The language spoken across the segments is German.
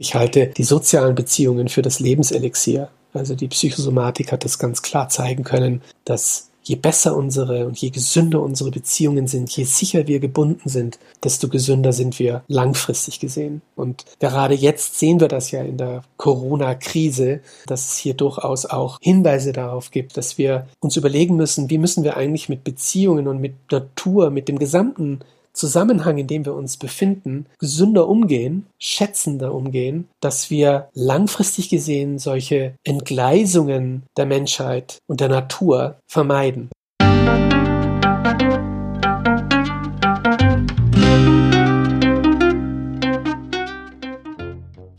Ich halte die sozialen Beziehungen für das Lebenselixier. Also die Psychosomatik hat das ganz klar zeigen können, dass je besser unsere und je gesünder unsere Beziehungen sind, je sicher wir gebunden sind, desto gesünder sind wir langfristig gesehen. Und gerade jetzt sehen wir das ja in der Corona-Krise, dass es hier durchaus auch Hinweise darauf gibt, dass wir uns überlegen müssen, wie müssen wir eigentlich mit Beziehungen und mit Natur, mit dem gesamten Zusammenhang, in dem wir uns befinden, gesünder umgehen, schätzender umgehen, dass wir langfristig gesehen solche Entgleisungen der Menschheit und der Natur vermeiden.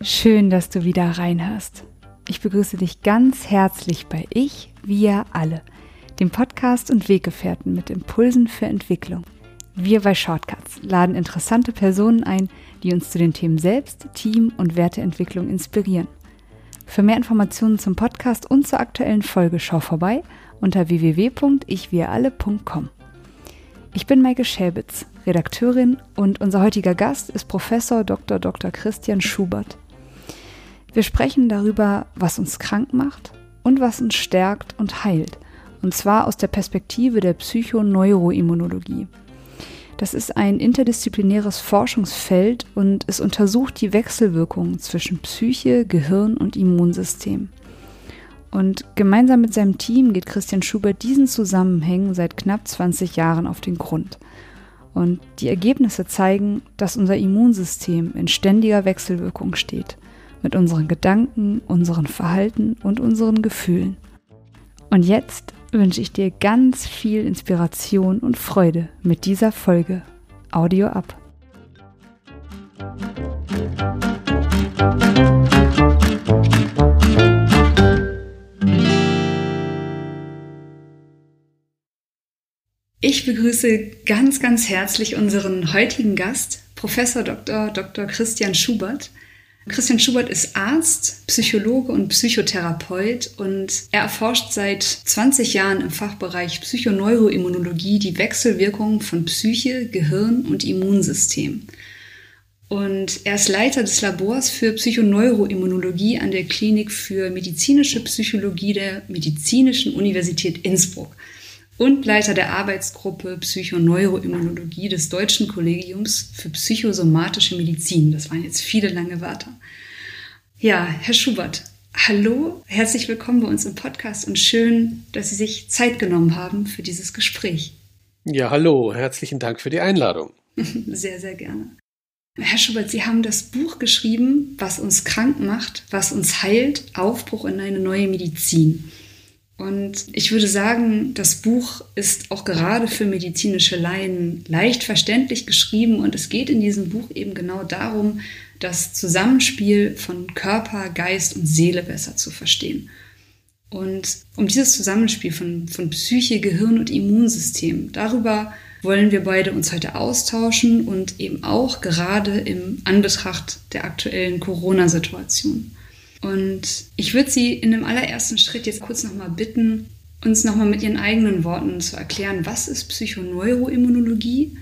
Schön, dass du wieder reinhörst. Ich begrüße dich ganz herzlich bei Ich, wir alle, dem Podcast und Weggefährten mit Impulsen für Entwicklung. Wir bei Shortcuts laden interessante Personen ein, die uns zu den Themen Selbst, Team und Werteentwicklung inspirieren. Für mehr Informationen zum Podcast und zur aktuellen Folge schau vorbei unter www.ichwiralle.com. Ich bin Maike Schäbitz, Redakteurin und unser heutiger Gast ist Professor Dr. Dr. Christian Schubert. Wir sprechen darüber, was uns krank macht und was uns stärkt und heilt, und zwar aus der Perspektive der Psychoneuroimmunologie. Das ist ein interdisziplinäres Forschungsfeld und es untersucht die Wechselwirkungen zwischen Psyche, Gehirn und Immunsystem. Und gemeinsam mit seinem Team geht Christian Schubert diesen Zusammenhängen seit knapp 20 Jahren auf den Grund. Und die Ergebnisse zeigen, dass unser Immunsystem in ständiger Wechselwirkung steht mit unseren Gedanken, unseren Verhalten und unseren Gefühlen. Und jetzt wünsche ich dir ganz viel Inspiration und Freude mit dieser Folge. Audio ab. Ich begrüße ganz, ganz herzlich unseren heutigen Gast, Professor Dr. Dr. Christian Schubert. Christian Schubert ist Arzt, Psychologe und Psychotherapeut und er erforscht seit 20 Jahren im Fachbereich Psychoneuroimmunologie die Wechselwirkungen von Psyche, Gehirn und Immunsystem. Und er ist Leiter des Labors für Psychoneuroimmunologie an der Klinik für medizinische Psychologie der Medizinischen Universität Innsbruck und Leiter der Arbeitsgruppe Psychoneuroimmunologie des Deutschen Kollegiums für psychosomatische Medizin. Das waren jetzt viele lange Wörter. Ja, Herr Schubert, hallo, herzlich willkommen bei uns im Podcast und schön, dass Sie sich Zeit genommen haben für dieses Gespräch. Ja, hallo, herzlichen Dank für die Einladung. Sehr, sehr gerne. Herr Schubert, Sie haben das Buch geschrieben, was uns krank macht, was uns heilt, Aufbruch in eine neue Medizin. Und ich würde sagen, das Buch ist auch gerade für medizinische Laien leicht verständlich geschrieben und es geht in diesem Buch eben genau darum, das Zusammenspiel von Körper, Geist und Seele besser zu verstehen. Und um dieses Zusammenspiel von, von Psyche, Gehirn und Immunsystem, darüber wollen wir beide uns heute austauschen und eben auch gerade im Anbetracht der aktuellen Corona-Situation. Und ich würde Sie in dem allerersten Schritt jetzt kurz nochmal bitten, uns nochmal mit Ihren eigenen Worten zu erklären, was ist Psychoneuroimmunologie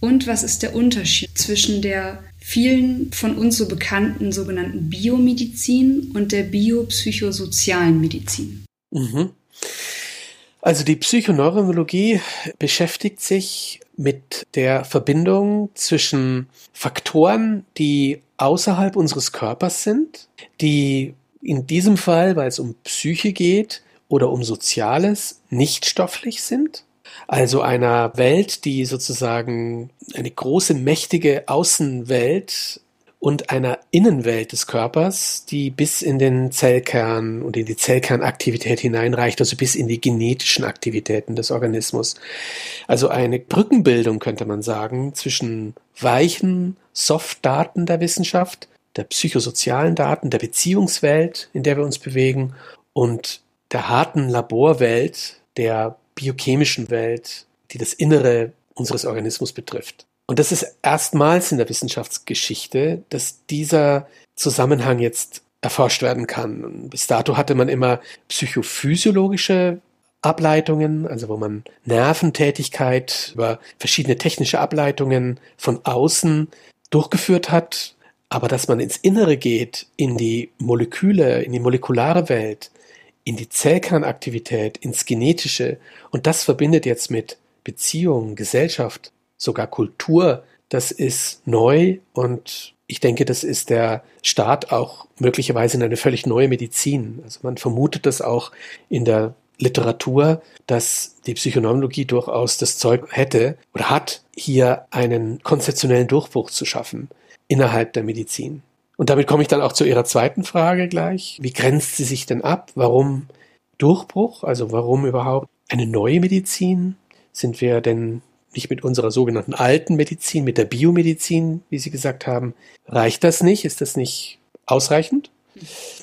und was ist der Unterschied zwischen der vielen von uns so bekannten sogenannten Biomedizin und der biopsychosozialen Medizin. Mhm. Also die Psychoneuroimmunologie beschäftigt sich mit der Verbindung zwischen Faktoren, die außerhalb unseres Körpers sind, die in diesem Fall, weil es um Psyche geht oder um Soziales, nicht stofflich sind. Also einer Welt, die sozusagen eine große, mächtige Außenwelt und einer Innenwelt des Körpers, die bis in den Zellkern und in die Zellkernaktivität hineinreicht, also bis in die genetischen Aktivitäten des Organismus. Also eine Brückenbildung könnte man sagen zwischen weichen, Soft-Daten der Wissenschaft, der psychosozialen Daten, der Beziehungswelt, in der wir uns bewegen und der harten Laborwelt, der biochemischen Welt, die das Innere unseres Organismus betrifft. Und das ist erstmals in der Wissenschaftsgeschichte, dass dieser Zusammenhang jetzt erforscht werden kann. bis dato hatte man immer psychophysiologische Ableitungen, also wo man Nerventätigkeit über verschiedene technische Ableitungen von außen durchgeführt hat. Aber dass man ins Innere geht, in die Moleküle, in die molekulare Welt, in die Zellkernaktivität, ins Genetische und das verbindet jetzt mit Beziehungen, Gesellschaft, sogar Kultur, das ist neu und ich denke, das ist der Start auch möglicherweise in eine völlig neue Medizin. Also man vermutet das auch in der Literatur, dass die Psychonomologie durchaus das Zeug hätte oder hat, hier einen konzeptionellen Durchbruch zu schaffen innerhalb der Medizin. Und damit komme ich dann auch zu Ihrer zweiten Frage gleich. Wie grenzt sie sich denn ab? Warum Durchbruch? Also warum überhaupt eine neue Medizin? Sind wir denn nicht mit unserer sogenannten alten Medizin, mit der Biomedizin, wie Sie gesagt haben, reicht das nicht? Ist das nicht ausreichend?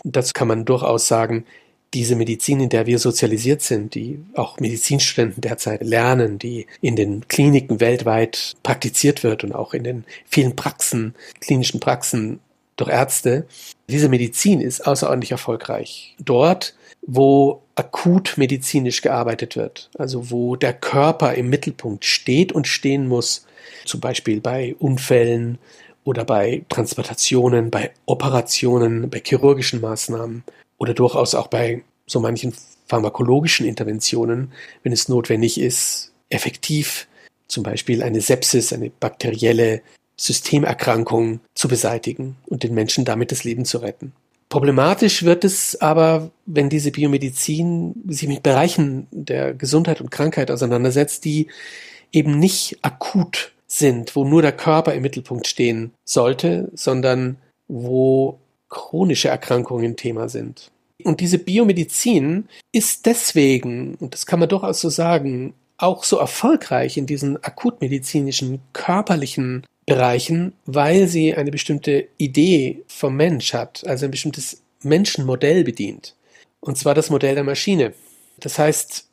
dazu kann man durchaus sagen, diese Medizin, in der wir sozialisiert sind, die auch Medizinstudenten derzeit lernen, die in den Kliniken weltweit praktiziert wird und auch in den vielen Praxen, klinischen Praxen durch Ärzte, diese Medizin ist außerordentlich erfolgreich. Dort, wo akut medizinisch gearbeitet wird, also wo der Körper im Mittelpunkt steht und stehen muss, zum Beispiel bei Unfällen oder bei Transplantationen, bei Operationen, bei chirurgischen Maßnahmen oder durchaus auch bei so manchen pharmakologischen Interventionen, wenn es notwendig ist, effektiv zum Beispiel eine Sepsis, eine bakterielle Systemerkrankung zu beseitigen und den Menschen damit das Leben zu retten. Problematisch wird es aber, wenn diese Biomedizin sich mit Bereichen der Gesundheit und Krankheit auseinandersetzt, die eben nicht akut sind, wo nur der Körper im Mittelpunkt stehen sollte, sondern wo chronische Erkrankungen Thema sind. Und diese Biomedizin ist deswegen, und das kann man durchaus so sagen, auch so erfolgreich in diesen akutmedizinischen, körperlichen Bereichen, weil sie eine bestimmte Idee vom Mensch hat, also ein bestimmtes Menschenmodell bedient. Und zwar das Modell der Maschine. Das heißt,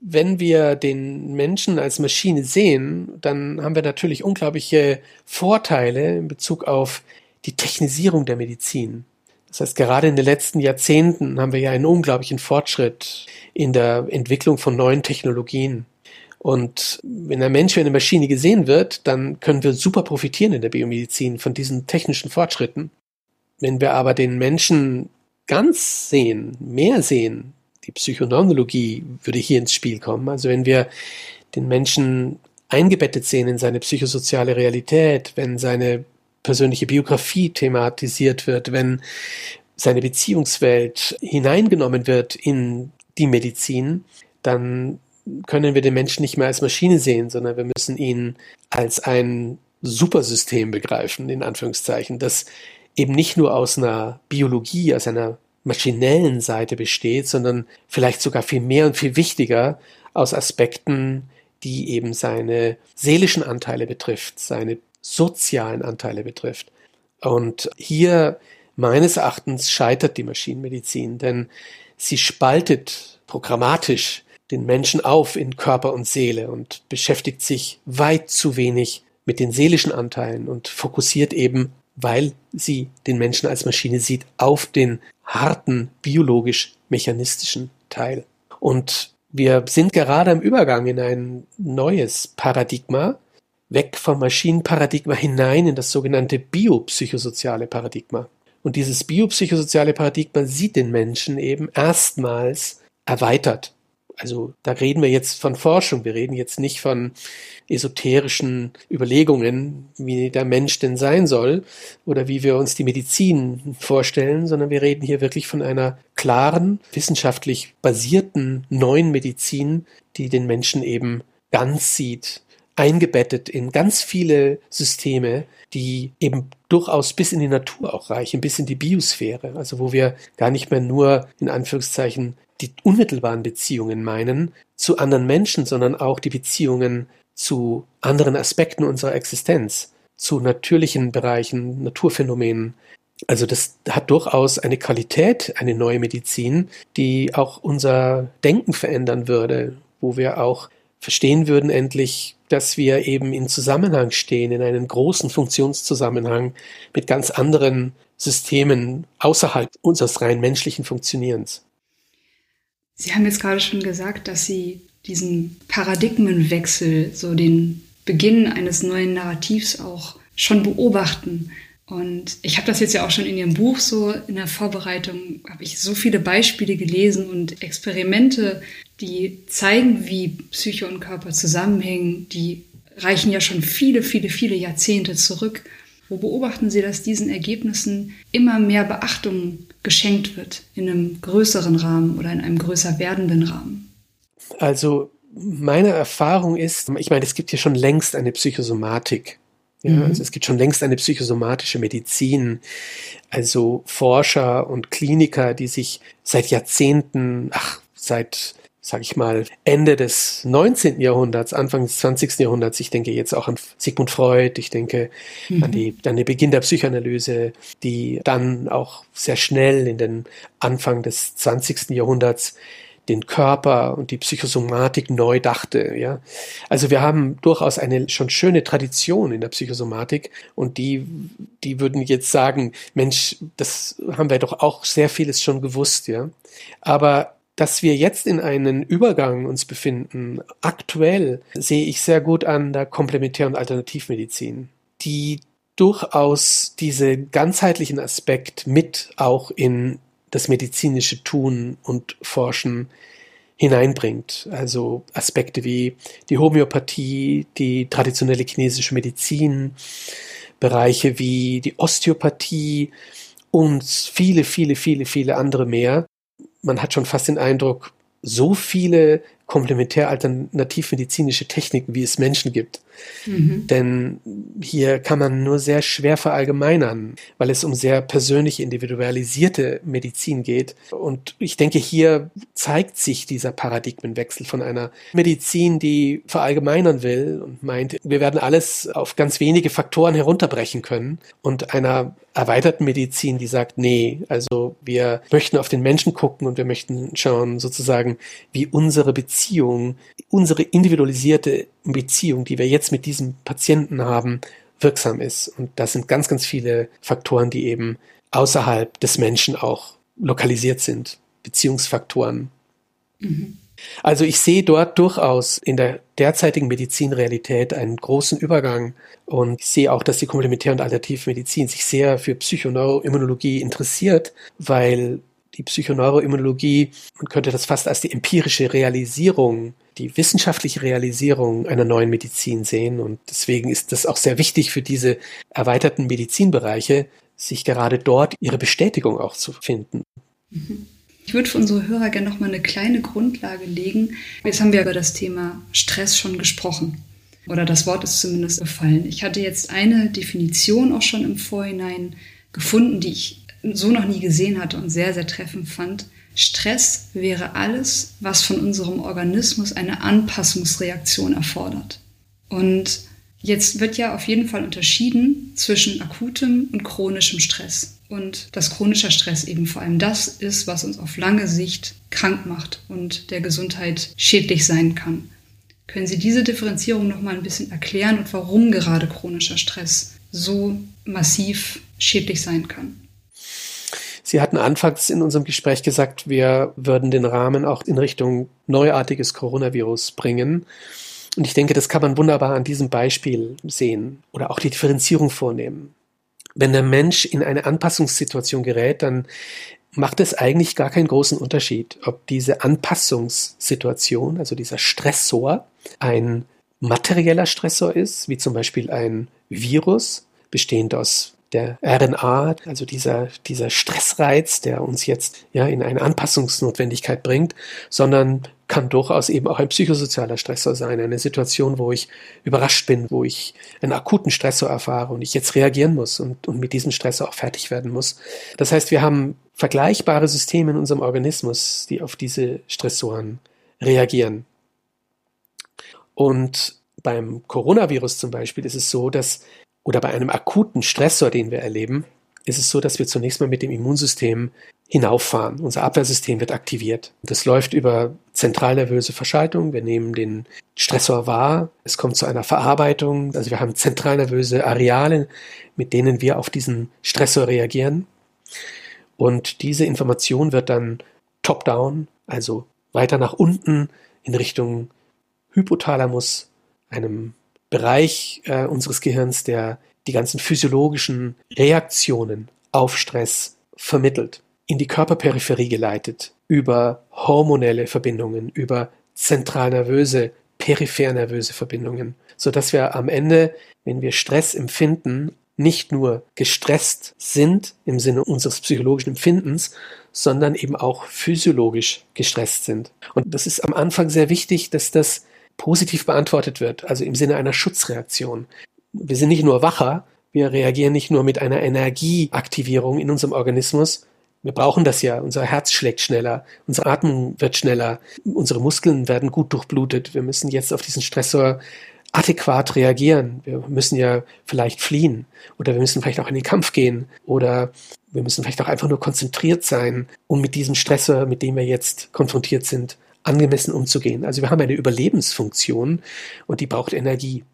wenn wir den Menschen als Maschine sehen, dann haben wir natürlich unglaubliche Vorteile in Bezug auf die Technisierung der Medizin. Das heißt, gerade in den letzten Jahrzehnten haben wir ja einen unglaublichen Fortschritt in der Entwicklung von neuen Technologien. Und wenn ein Mensch wie eine Maschine gesehen wird, dann können wir super profitieren in der Biomedizin von diesen technischen Fortschritten. Wenn wir aber den Menschen ganz sehen, mehr sehen, die Psychoneurologie würde hier ins Spiel kommen. Also wenn wir den Menschen eingebettet sehen in seine psychosoziale Realität, wenn seine persönliche Biografie thematisiert wird, wenn seine Beziehungswelt hineingenommen wird in die Medizin, dann können wir den Menschen nicht mehr als Maschine sehen, sondern wir müssen ihn als ein Supersystem begreifen, in Anführungszeichen, das eben nicht nur aus einer Biologie, aus einer maschinellen Seite besteht, sondern vielleicht sogar viel mehr und viel wichtiger aus Aspekten, die eben seine seelischen Anteile betrifft, seine sozialen Anteile betrifft. Und hier meines Erachtens scheitert die Maschinenmedizin, denn sie spaltet programmatisch den Menschen auf in Körper und Seele und beschäftigt sich weit zu wenig mit den seelischen Anteilen und fokussiert eben, weil sie den Menschen als Maschine sieht, auf den harten biologisch-mechanistischen Teil. Und wir sind gerade im Übergang in ein neues Paradigma, weg vom Maschinenparadigma hinein in das sogenannte biopsychosoziale Paradigma. Und dieses biopsychosoziale Paradigma sieht den Menschen eben erstmals erweitert. Also da reden wir jetzt von Forschung, wir reden jetzt nicht von esoterischen Überlegungen, wie der Mensch denn sein soll oder wie wir uns die Medizin vorstellen, sondern wir reden hier wirklich von einer klaren, wissenschaftlich basierten neuen Medizin, die den Menschen eben ganz sieht, eingebettet in ganz viele Systeme, die eben durchaus bis in die Natur auch reichen, bis in die Biosphäre, also wo wir gar nicht mehr nur in Anführungszeichen die unmittelbaren Beziehungen meinen zu anderen Menschen, sondern auch die Beziehungen zu anderen Aspekten unserer Existenz, zu natürlichen Bereichen, Naturphänomenen. Also das hat durchaus eine Qualität, eine neue Medizin, die auch unser Denken verändern würde, wo wir auch verstehen würden endlich, dass wir eben in Zusammenhang stehen, in einem großen Funktionszusammenhang mit ganz anderen Systemen außerhalb unseres rein menschlichen Funktionierens. Sie haben jetzt gerade schon gesagt, dass Sie diesen Paradigmenwechsel, so den Beginn eines neuen Narrativs auch schon beobachten. Und ich habe das jetzt ja auch schon in Ihrem Buch so in der Vorbereitung, habe ich so viele Beispiele gelesen und Experimente, die zeigen, wie Psyche und Körper zusammenhängen, die reichen ja schon viele, viele, viele Jahrzehnte zurück. Wo beobachten Sie, dass diesen Ergebnissen immer mehr Beachtung geschenkt wird in einem größeren Rahmen oder in einem größer werdenden Rahmen? Also meine Erfahrung ist, ich meine, es gibt hier schon längst eine Psychosomatik. Ja, mhm. also es gibt schon längst eine psychosomatische Medizin, also Forscher und Kliniker, die sich seit Jahrzehnten, ach, seit sage ich mal, Ende des 19. Jahrhunderts, Anfang des 20. Jahrhunderts. Ich denke jetzt auch an Sigmund Freud, ich denke mhm. an, die, an den Beginn der Psychoanalyse, die dann auch sehr schnell in den Anfang des 20. Jahrhunderts den Körper und die Psychosomatik neu dachte, ja. Also wir haben durchaus eine schon schöne Tradition in der Psychosomatik und die, die würden jetzt sagen, Mensch, das haben wir doch auch sehr vieles schon gewusst, ja. Aber dass wir jetzt in einen Übergang uns befinden, aktuell sehe ich sehr gut an der Komplementär- und Alternativmedizin, die durchaus diese ganzheitlichen Aspekt mit auch in das medizinische Tun und Forschen hineinbringt. Also Aspekte wie die Homöopathie, die traditionelle chinesische Medizin, Bereiche wie die Osteopathie und viele, viele, viele, viele andere mehr. Man hat schon fast den Eindruck, so viele komplementär-alternativmedizinische Techniken, wie es Menschen gibt. Mhm. Denn hier kann man nur sehr schwer verallgemeinern, weil es um sehr persönlich individualisierte Medizin geht. Und ich denke, hier zeigt sich dieser Paradigmenwechsel von einer Medizin, die verallgemeinern will und meint, wir werden alles auf ganz wenige Faktoren herunterbrechen können und einer erweiterten Medizin, die sagt, nee, also wir möchten auf den Menschen gucken und wir möchten schauen sozusagen, wie unsere Beziehung, unsere individualisierte Beziehung, die wir jetzt mit diesem Patienten haben, wirksam ist. Und das sind ganz, ganz viele Faktoren, die eben außerhalb des Menschen auch lokalisiert sind, Beziehungsfaktoren. Mhm. Also ich sehe dort durchaus in der derzeitigen Medizinrealität einen großen Übergang und ich sehe auch, dass die Komplementär- und Alternativmedizin sich sehr für Psychoneuroimmunologie interessiert, weil die Psychoneuroimmunologie, man könnte das fast als die empirische Realisierung, die wissenschaftliche Realisierung einer neuen Medizin sehen. Und deswegen ist das auch sehr wichtig für diese erweiterten Medizinbereiche, sich gerade dort ihre Bestätigung auch zu finden. Mhm. Ich würde für unsere Hörer gerne noch mal eine kleine Grundlage legen. Jetzt haben wir über das Thema Stress schon gesprochen. Oder das Wort ist zumindest gefallen. Ich hatte jetzt eine Definition auch schon im Vorhinein gefunden, die ich so noch nie gesehen hatte und sehr, sehr treffend fand. Stress wäre alles, was von unserem Organismus eine Anpassungsreaktion erfordert. Und jetzt wird ja auf jeden Fall unterschieden zwischen akutem und chronischem Stress und dass chronischer Stress eben vor allem das ist, was uns auf lange Sicht krank macht und der Gesundheit schädlich sein kann. Können Sie diese Differenzierung noch mal ein bisschen erklären und warum gerade chronischer Stress so massiv schädlich sein kann? Sie hatten anfangs in unserem Gespräch gesagt, wir würden den Rahmen auch in Richtung neuartiges Coronavirus bringen. Und ich denke, das kann man wunderbar an diesem Beispiel sehen oder auch die Differenzierung vornehmen. Wenn der Mensch in eine Anpassungssituation gerät, dann macht es eigentlich gar keinen großen Unterschied, ob diese Anpassungssituation, also dieser Stressor, ein materieller Stressor ist, wie zum Beispiel ein Virus, bestehend aus der RNA, also dieser, dieser Stressreiz, der uns jetzt ja in eine Anpassungsnotwendigkeit bringt, sondern kann durchaus eben auch ein psychosozialer Stressor sein, eine Situation, wo ich überrascht bin, wo ich einen akuten Stressor erfahre und ich jetzt reagieren muss und, und mit diesem Stressor auch fertig werden muss. Das heißt, wir haben vergleichbare Systeme in unserem Organismus, die auf diese Stressoren reagieren. Und beim Coronavirus zum Beispiel ist es so, dass oder bei einem akuten Stressor, den wir erleben, ist es so, dass wir zunächst mal mit dem Immunsystem hinauffahren. Unser Abwehrsystem wird aktiviert. Das läuft über zentralnervöse Verschaltung. Wir nehmen den Stressor wahr. Es kommt zu einer Verarbeitung. Also wir haben zentralnervöse Areale, mit denen wir auf diesen Stressor reagieren. Und diese Information wird dann top-down, also weiter nach unten in Richtung Hypothalamus, einem Bereich äh, unseres Gehirns, der die ganzen physiologischen Reaktionen auf Stress vermittelt, in die Körperperipherie geleitet, über hormonelle Verbindungen, über zentralnervöse, periphernervöse Verbindungen, so dass wir am Ende, wenn wir Stress empfinden, nicht nur gestresst sind im Sinne unseres psychologischen Empfindens, sondern eben auch physiologisch gestresst sind. Und das ist am Anfang sehr wichtig, dass das positiv beantwortet wird, also im Sinne einer Schutzreaktion. Wir sind nicht nur wacher, wir reagieren nicht nur mit einer Energieaktivierung in unserem Organismus. Wir brauchen das ja. Unser Herz schlägt schneller, unsere Atmung wird schneller, unsere Muskeln werden gut durchblutet. Wir müssen jetzt auf diesen Stressor adäquat reagieren. Wir müssen ja vielleicht fliehen oder wir müssen vielleicht auch in den Kampf gehen oder wir müssen vielleicht auch einfach nur konzentriert sein, um mit diesem Stressor, mit dem wir jetzt konfrontiert sind, angemessen umzugehen. Also wir haben eine Überlebensfunktion und die braucht Energie.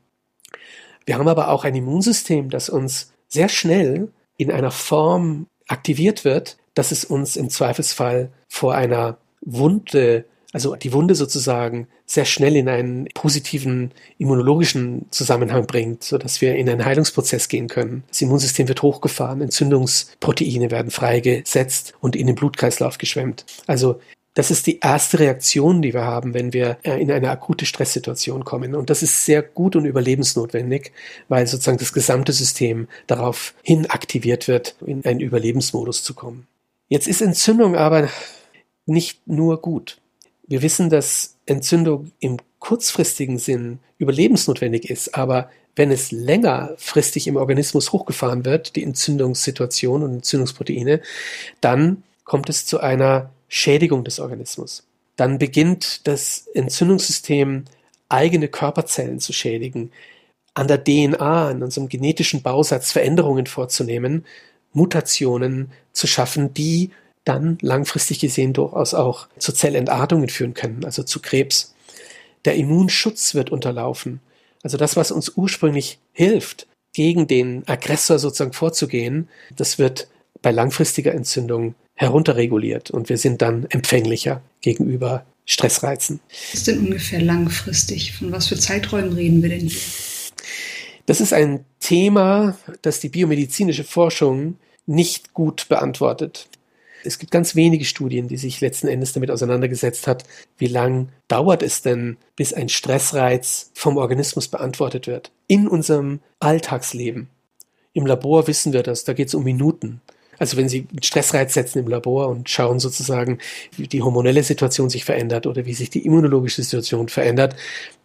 Wir haben aber auch ein Immunsystem, das uns sehr schnell in einer Form aktiviert wird, dass es uns im Zweifelsfall vor einer Wunde, also die Wunde sozusagen sehr schnell in einen positiven immunologischen Zusammenhang bringt, so dass wir in einen Heilungsprozess gehen können. Das Immunsystem wird hochgefahren, Entzündungsproteine werden freigesetzt und in den Blutkreislauf geschwemmt. Also das ist die erste Reaktion, die wir haben, wenn wir äh, in eine akute Stresssituation kommen. Und das ist sehr gut und überlebensnotwendig, weil sozusagen das gesamte System darauf hin aktiviert wird, in einen Überlebensmodus zu kommen. Jetzt ist Entzündung aber nicht nur gut. Wir wissen, dass Entzündung im kurzfristigen Sinn überlebensnotwendig ist, aber wenn es längerfristig im Organismus hochgefahren wird, die Entzündungssituation und Entzündungsproteine, dann kommt es zu einer Schädigung des Organismus. Dann beginnt das Entzündungssystem eigene Körperzellen zu schädigen, an der DNA, an unserem genetischen Bausatz Veränderungen vorzunehmen, Mutationen zu schaffen, die dann langfristig gesehen durchaus auch zu Zellentartungen führen können, also zu Krebs. Der Immunschutz wird unterlaufen. Also das, was uns ursprünglich hilft, gegen den Aggressor sozusagen vorzugehen, das wird bei langfristiger Entzündung herunterreguliert und wir sind dann empfänglicher gegenüber Stressreizen. Was ist denn ungefähr langfristig? Von was für Zeiträumen reden wir denn hier? Das ist ein Thema, das die biomedizinische Forschung nicht gut beantwortet. Es gibt ganz wenige Studien, die sich letzten Endes damit auseinandergesetzt hat, wie lang dauert es denn, bis ein Stressreiz vom Organismus beantwortet wird. In unserem Alltagsleben. Im Labor wissen wir das, da geht es um Minuten. Also wenn Sie einen Stressreiz setzen im Labor und schauen sozusagen, wie die hormonelle Situation sich verändert oder wie sich die immunologische Situation verändert,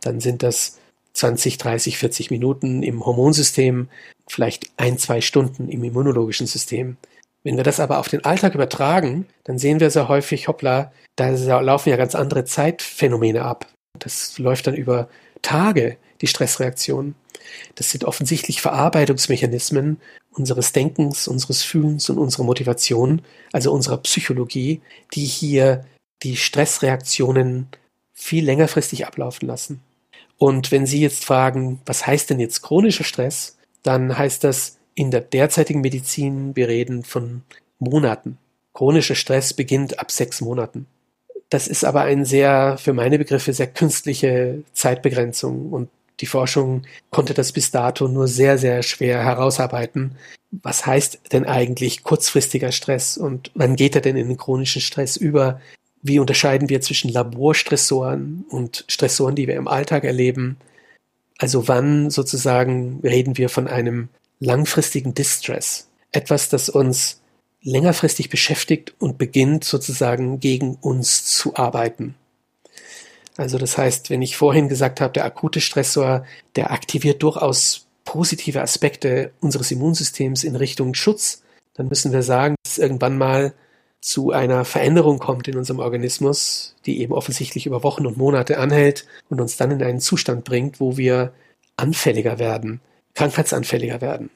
dann sind das 20, 30, 40 Minuten im Hormonsystem, vielleicht ein, zwei Stunden im immunologischen System. Wenn wir das aber auf den Alltag übertragen, dann sehen wir sehr häufig, hoppla, da laufen ja ganz andere Zeitphänomene ab. Das läuft dann über Tage, die Stressreaktionen. Das sind offensichtlich Verarbeitungsmechanismen unseres Denkens, unseres Fühlens und unserer Motivation, also unserer Psychologie, die hier die Stressreaktionen viel längerfristig ablaufen lassen. Und wenn Sie jetzt fragen, was heißt denn jetzt chronischer Stress, dann heißt das in der derzeitigen Medizin, wir reden von Monaten. Chronischer Stress beginnt ab sechs Monaten. Das ist aber eine sehr, für meine Begriffe, sehr künstliche Zeitbegrenzung und die Forschung konnte das bis dato nur sehr, sehr schwer herausarbeiten. Was heißt denn eigentlich kurzfristiger Stress und wann geht er denn in den chronischen Stress über? Wie unterscheiden wir zwischen Laborstressoren und Stressoren, die wir im Alltag erleben? Also wann sozusagen reden wir von einem langfristigen Distress? Etwas, das uns längerfristig beschäftigt und beginnt sozusagen gegen uns zu arbeiten. Also das heißt, wenn ich vorhin gesagt habe, der akute Stressor, der aktiviert durchaus positive Aspekte unseres Immunsystems in Richtung Schutz, dann müssen wir sagen, dass irgendwann mal zu einer Veränderung kommt in unserem Organismus, die eben offensichtlich über Wochen und Monate anhält und uns dann in einen Zustand bringt, wo wir anfälliger werden, krankheitsanfälliger werden.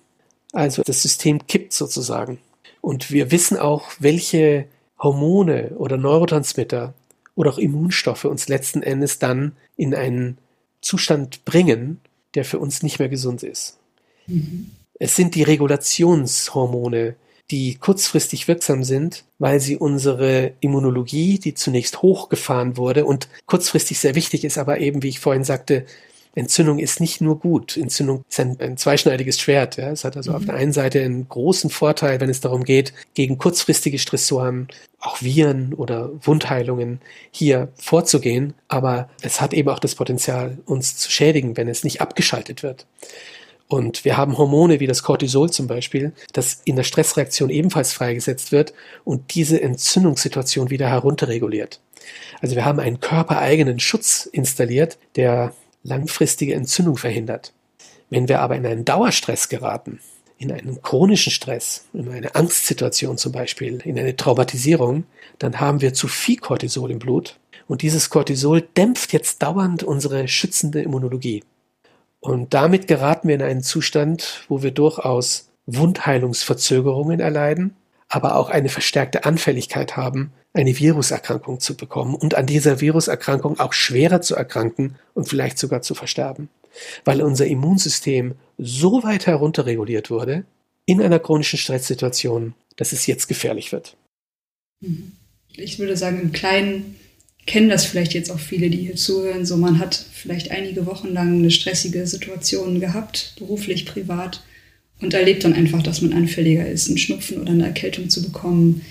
Also das System kippt sozusagen. Und wir wissen auch, welche Hormone oder Neurotransmitter oder auch Immunstoffe uns letzten Endes dann in einen Zustand bringen, der für uns nicht mehr gesund ist. Mhm. Es sind die Regulationshormone, die kurzfristig wirksam sind, weil sie unsere Immunologie, die zunächst hochgefahren wurde und kurzfristig sehr wichtig ist, aber eben, wie ich vorhin sagte, Entzündung ist nicht nur gut. Entzündung ist ein, ein zweischneidiges Schwert. Ja. Es hat also mhm. auf der einen Seite einen großen Vorteil, wenn es darum geht, gegen kurzfristige Stressoren, auch Viren oder Wundheilungen hier vorzugehen. Aber es hat eben auch das Potenzial, uns zu schädigen, wenn es nicht abgeschaltet wird. Und wir haben Hormone wie das Cortisol zum Beispiel, das in der Stressreaktion ebenfalls freigesetzt wird und diese Entzündungssituation wieder herunterreguliert. Also wir haben einen körpereigenen Schutz installiert, der langfristige Entzündung verhindert. Wenn wir aber in einen Dauerstress geraten, in einen chronischen Stress, in eine Angstsituation zum Beispiel, in eine Traumatisierung, dann haben wir zu viel Cortisol im Blut und dieses Cortisol dämpft jetzt dauernd unsere schützende Immunologie. Und damit geraten wir in einen Zustand, wo wir durchaus Wundheilungsverzögerungen erleiden, aber auch eine verstärkte Anfälligkeit haben, eine Viruserkrankung zu bekommen und an dieser Viruserkrankung auch schwerer zu erkranken und vielleicht sogar zu versterben, weil unser Immunsystem so weit herunterreguliert wurde in einer chronischen Stresssituation, dass es jetzt gefährlich wird. Mhm. Ich würde sagen, im Kleinen kennen das vielleicht jetzt auch viele, die hier zuhören. So, man hat vielleicht einige Wochen lang eine stressige Situation gehabt, beruflich, privat, und erlebt dann einfach, dass man anfälliger ist, einen Schnupfen oder eine Erkältung zu bekommen.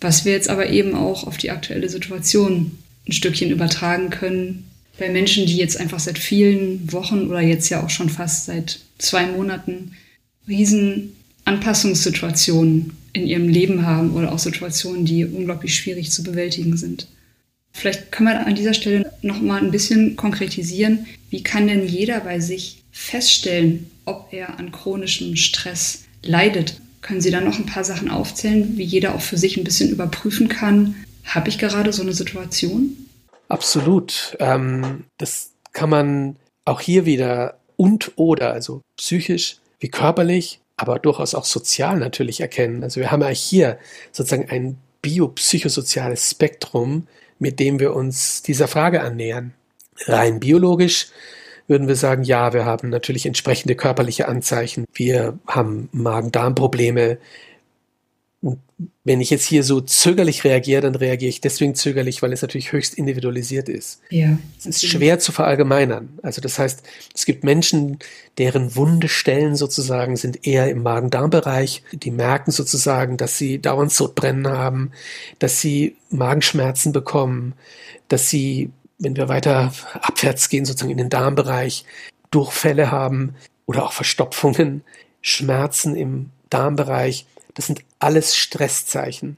Was wir jetzt aber eben auch auf die aktuelle Situation ein Stückchen übertragen können. Bei Menschen, die jetzt einfach seit vielen Wochen oder jetzt ja auch schon fast seit zwei Monaten riesen Anpassungssituationen in ihrem Leben haben oder auch Situationen, die unglaublich schwierig zu bewältigen sind. Vielleicht kann man an dieser Stelle noch mal ein bisschen konkretisieren, wie kann denn jeder bei sich feststellen, ob er an chronischem Stress leidet? Können Sie da noch ein paar Sachen aufzählen, wie jeder auch für sich ein bisschen überprüfen kann, habe ich gerade so eine Situation? Absolut. Ähm, das kann man auch hier wieder und oder, also psychisch wie körperlich, aber durchaus auch sozial natürlich erkennen. Also wir haben ja hier sozusagen ein biopsychosoziales Spektrum, mit dem wir uns dieser Frage annähern. Rein biologisch würden wir sagen, ja, wir haben natürlich entsprechende körperliche Anzeichen. Wir haben Magen-Darm-Probleme, und wenn ich jetzt hier so zögerlich reagiere, dann reagiere ich deswegen zögerlich, weil es natürlich höchst individualisiert ist. Ja. Es ist schwer zu verallgemeinern. Also das heißt, es gibt Menschen, deren Wundestellen sozusagen sind eher im Magen-Darm-Bereich. Die merken sozusagen, dass sie dauernd Sodbrennen haben, dass sie Magenschmerzen bekommen, dass sie, wenn wir weiter abwärts gehen, sozusagen in den Darmbereich, Durchfälle haben oder auch Verstopfungen, Schmerzen im Darmbereich. Das sind alles Stresszeichen.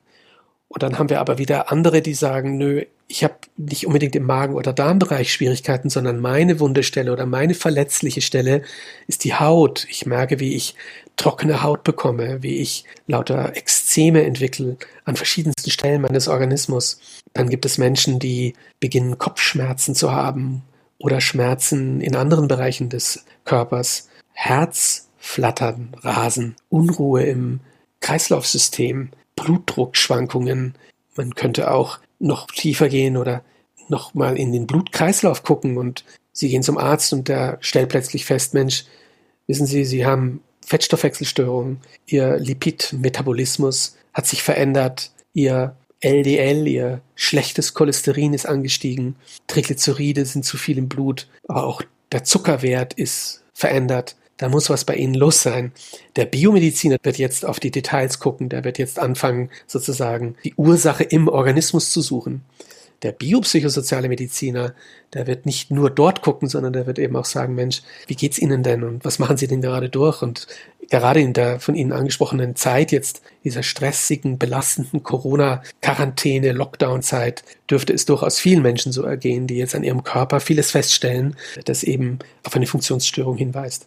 Und dann haben wir aber wieder andere, die sagen, nö, ich habe nicht unbedingt im Magen- oder Darmbereich Schwierigkeiten, sondern meine Wundestelle oder meine verletzliche Stelle ist die Haut. Ich merke, wie ich trockene Haut bekomme, wie ich lauter Ekzeme entwickle an verschiedensten Stellen meines Organismus. Dann gibt es Menschen, die beginnen Kopfschmerzen zu haben oder Schmerzen in anderen Bereichen des Körpers. Herzflattern, Rasen, Unruhe im Kreislaufsystem, Blutdruckschwankungen. Man könnte auch noch tiefer gehen oder noch mal in den Blutkreislauf gucken und Sie gehen zum Arzt und der stellt plötzlich fest, Mensch, wissen Sie, Sie haben Fettstoffwechselstörungen, Ihr Lipidmetabolismus hat sich verändert, Ihr LDL, Ihr schlechtes Cholesterin ist angestiegen, Triglyceride sind zu viel im Blut, aber auch der Zuckerwert ist verändert da muss was bei Ihnen los sein. Der Biomediziner wird jetzt auf die Details gucken, der wird jetzt anfangen, sozusagen die Ursache im Organismus zu suchen. Der biopsychosoziale Mediziner, der wird nicht nur dort gucken, sondern der wird eben auch sagen, Mensch, wie geht's Ihnen denn und was machen Sie denn gerade durch? Und gerade in der von Ihnen angesprochenen Zeit jetzt, dieser stressigen, belastenden Corona-Quarantäne, Lockdown-Zeit, dürfte es durchaus vielen Menschen so ergehen, die jetzt an ihrem Körper vieles feststellen, das eben auf eine Funktionsstörung hinweist.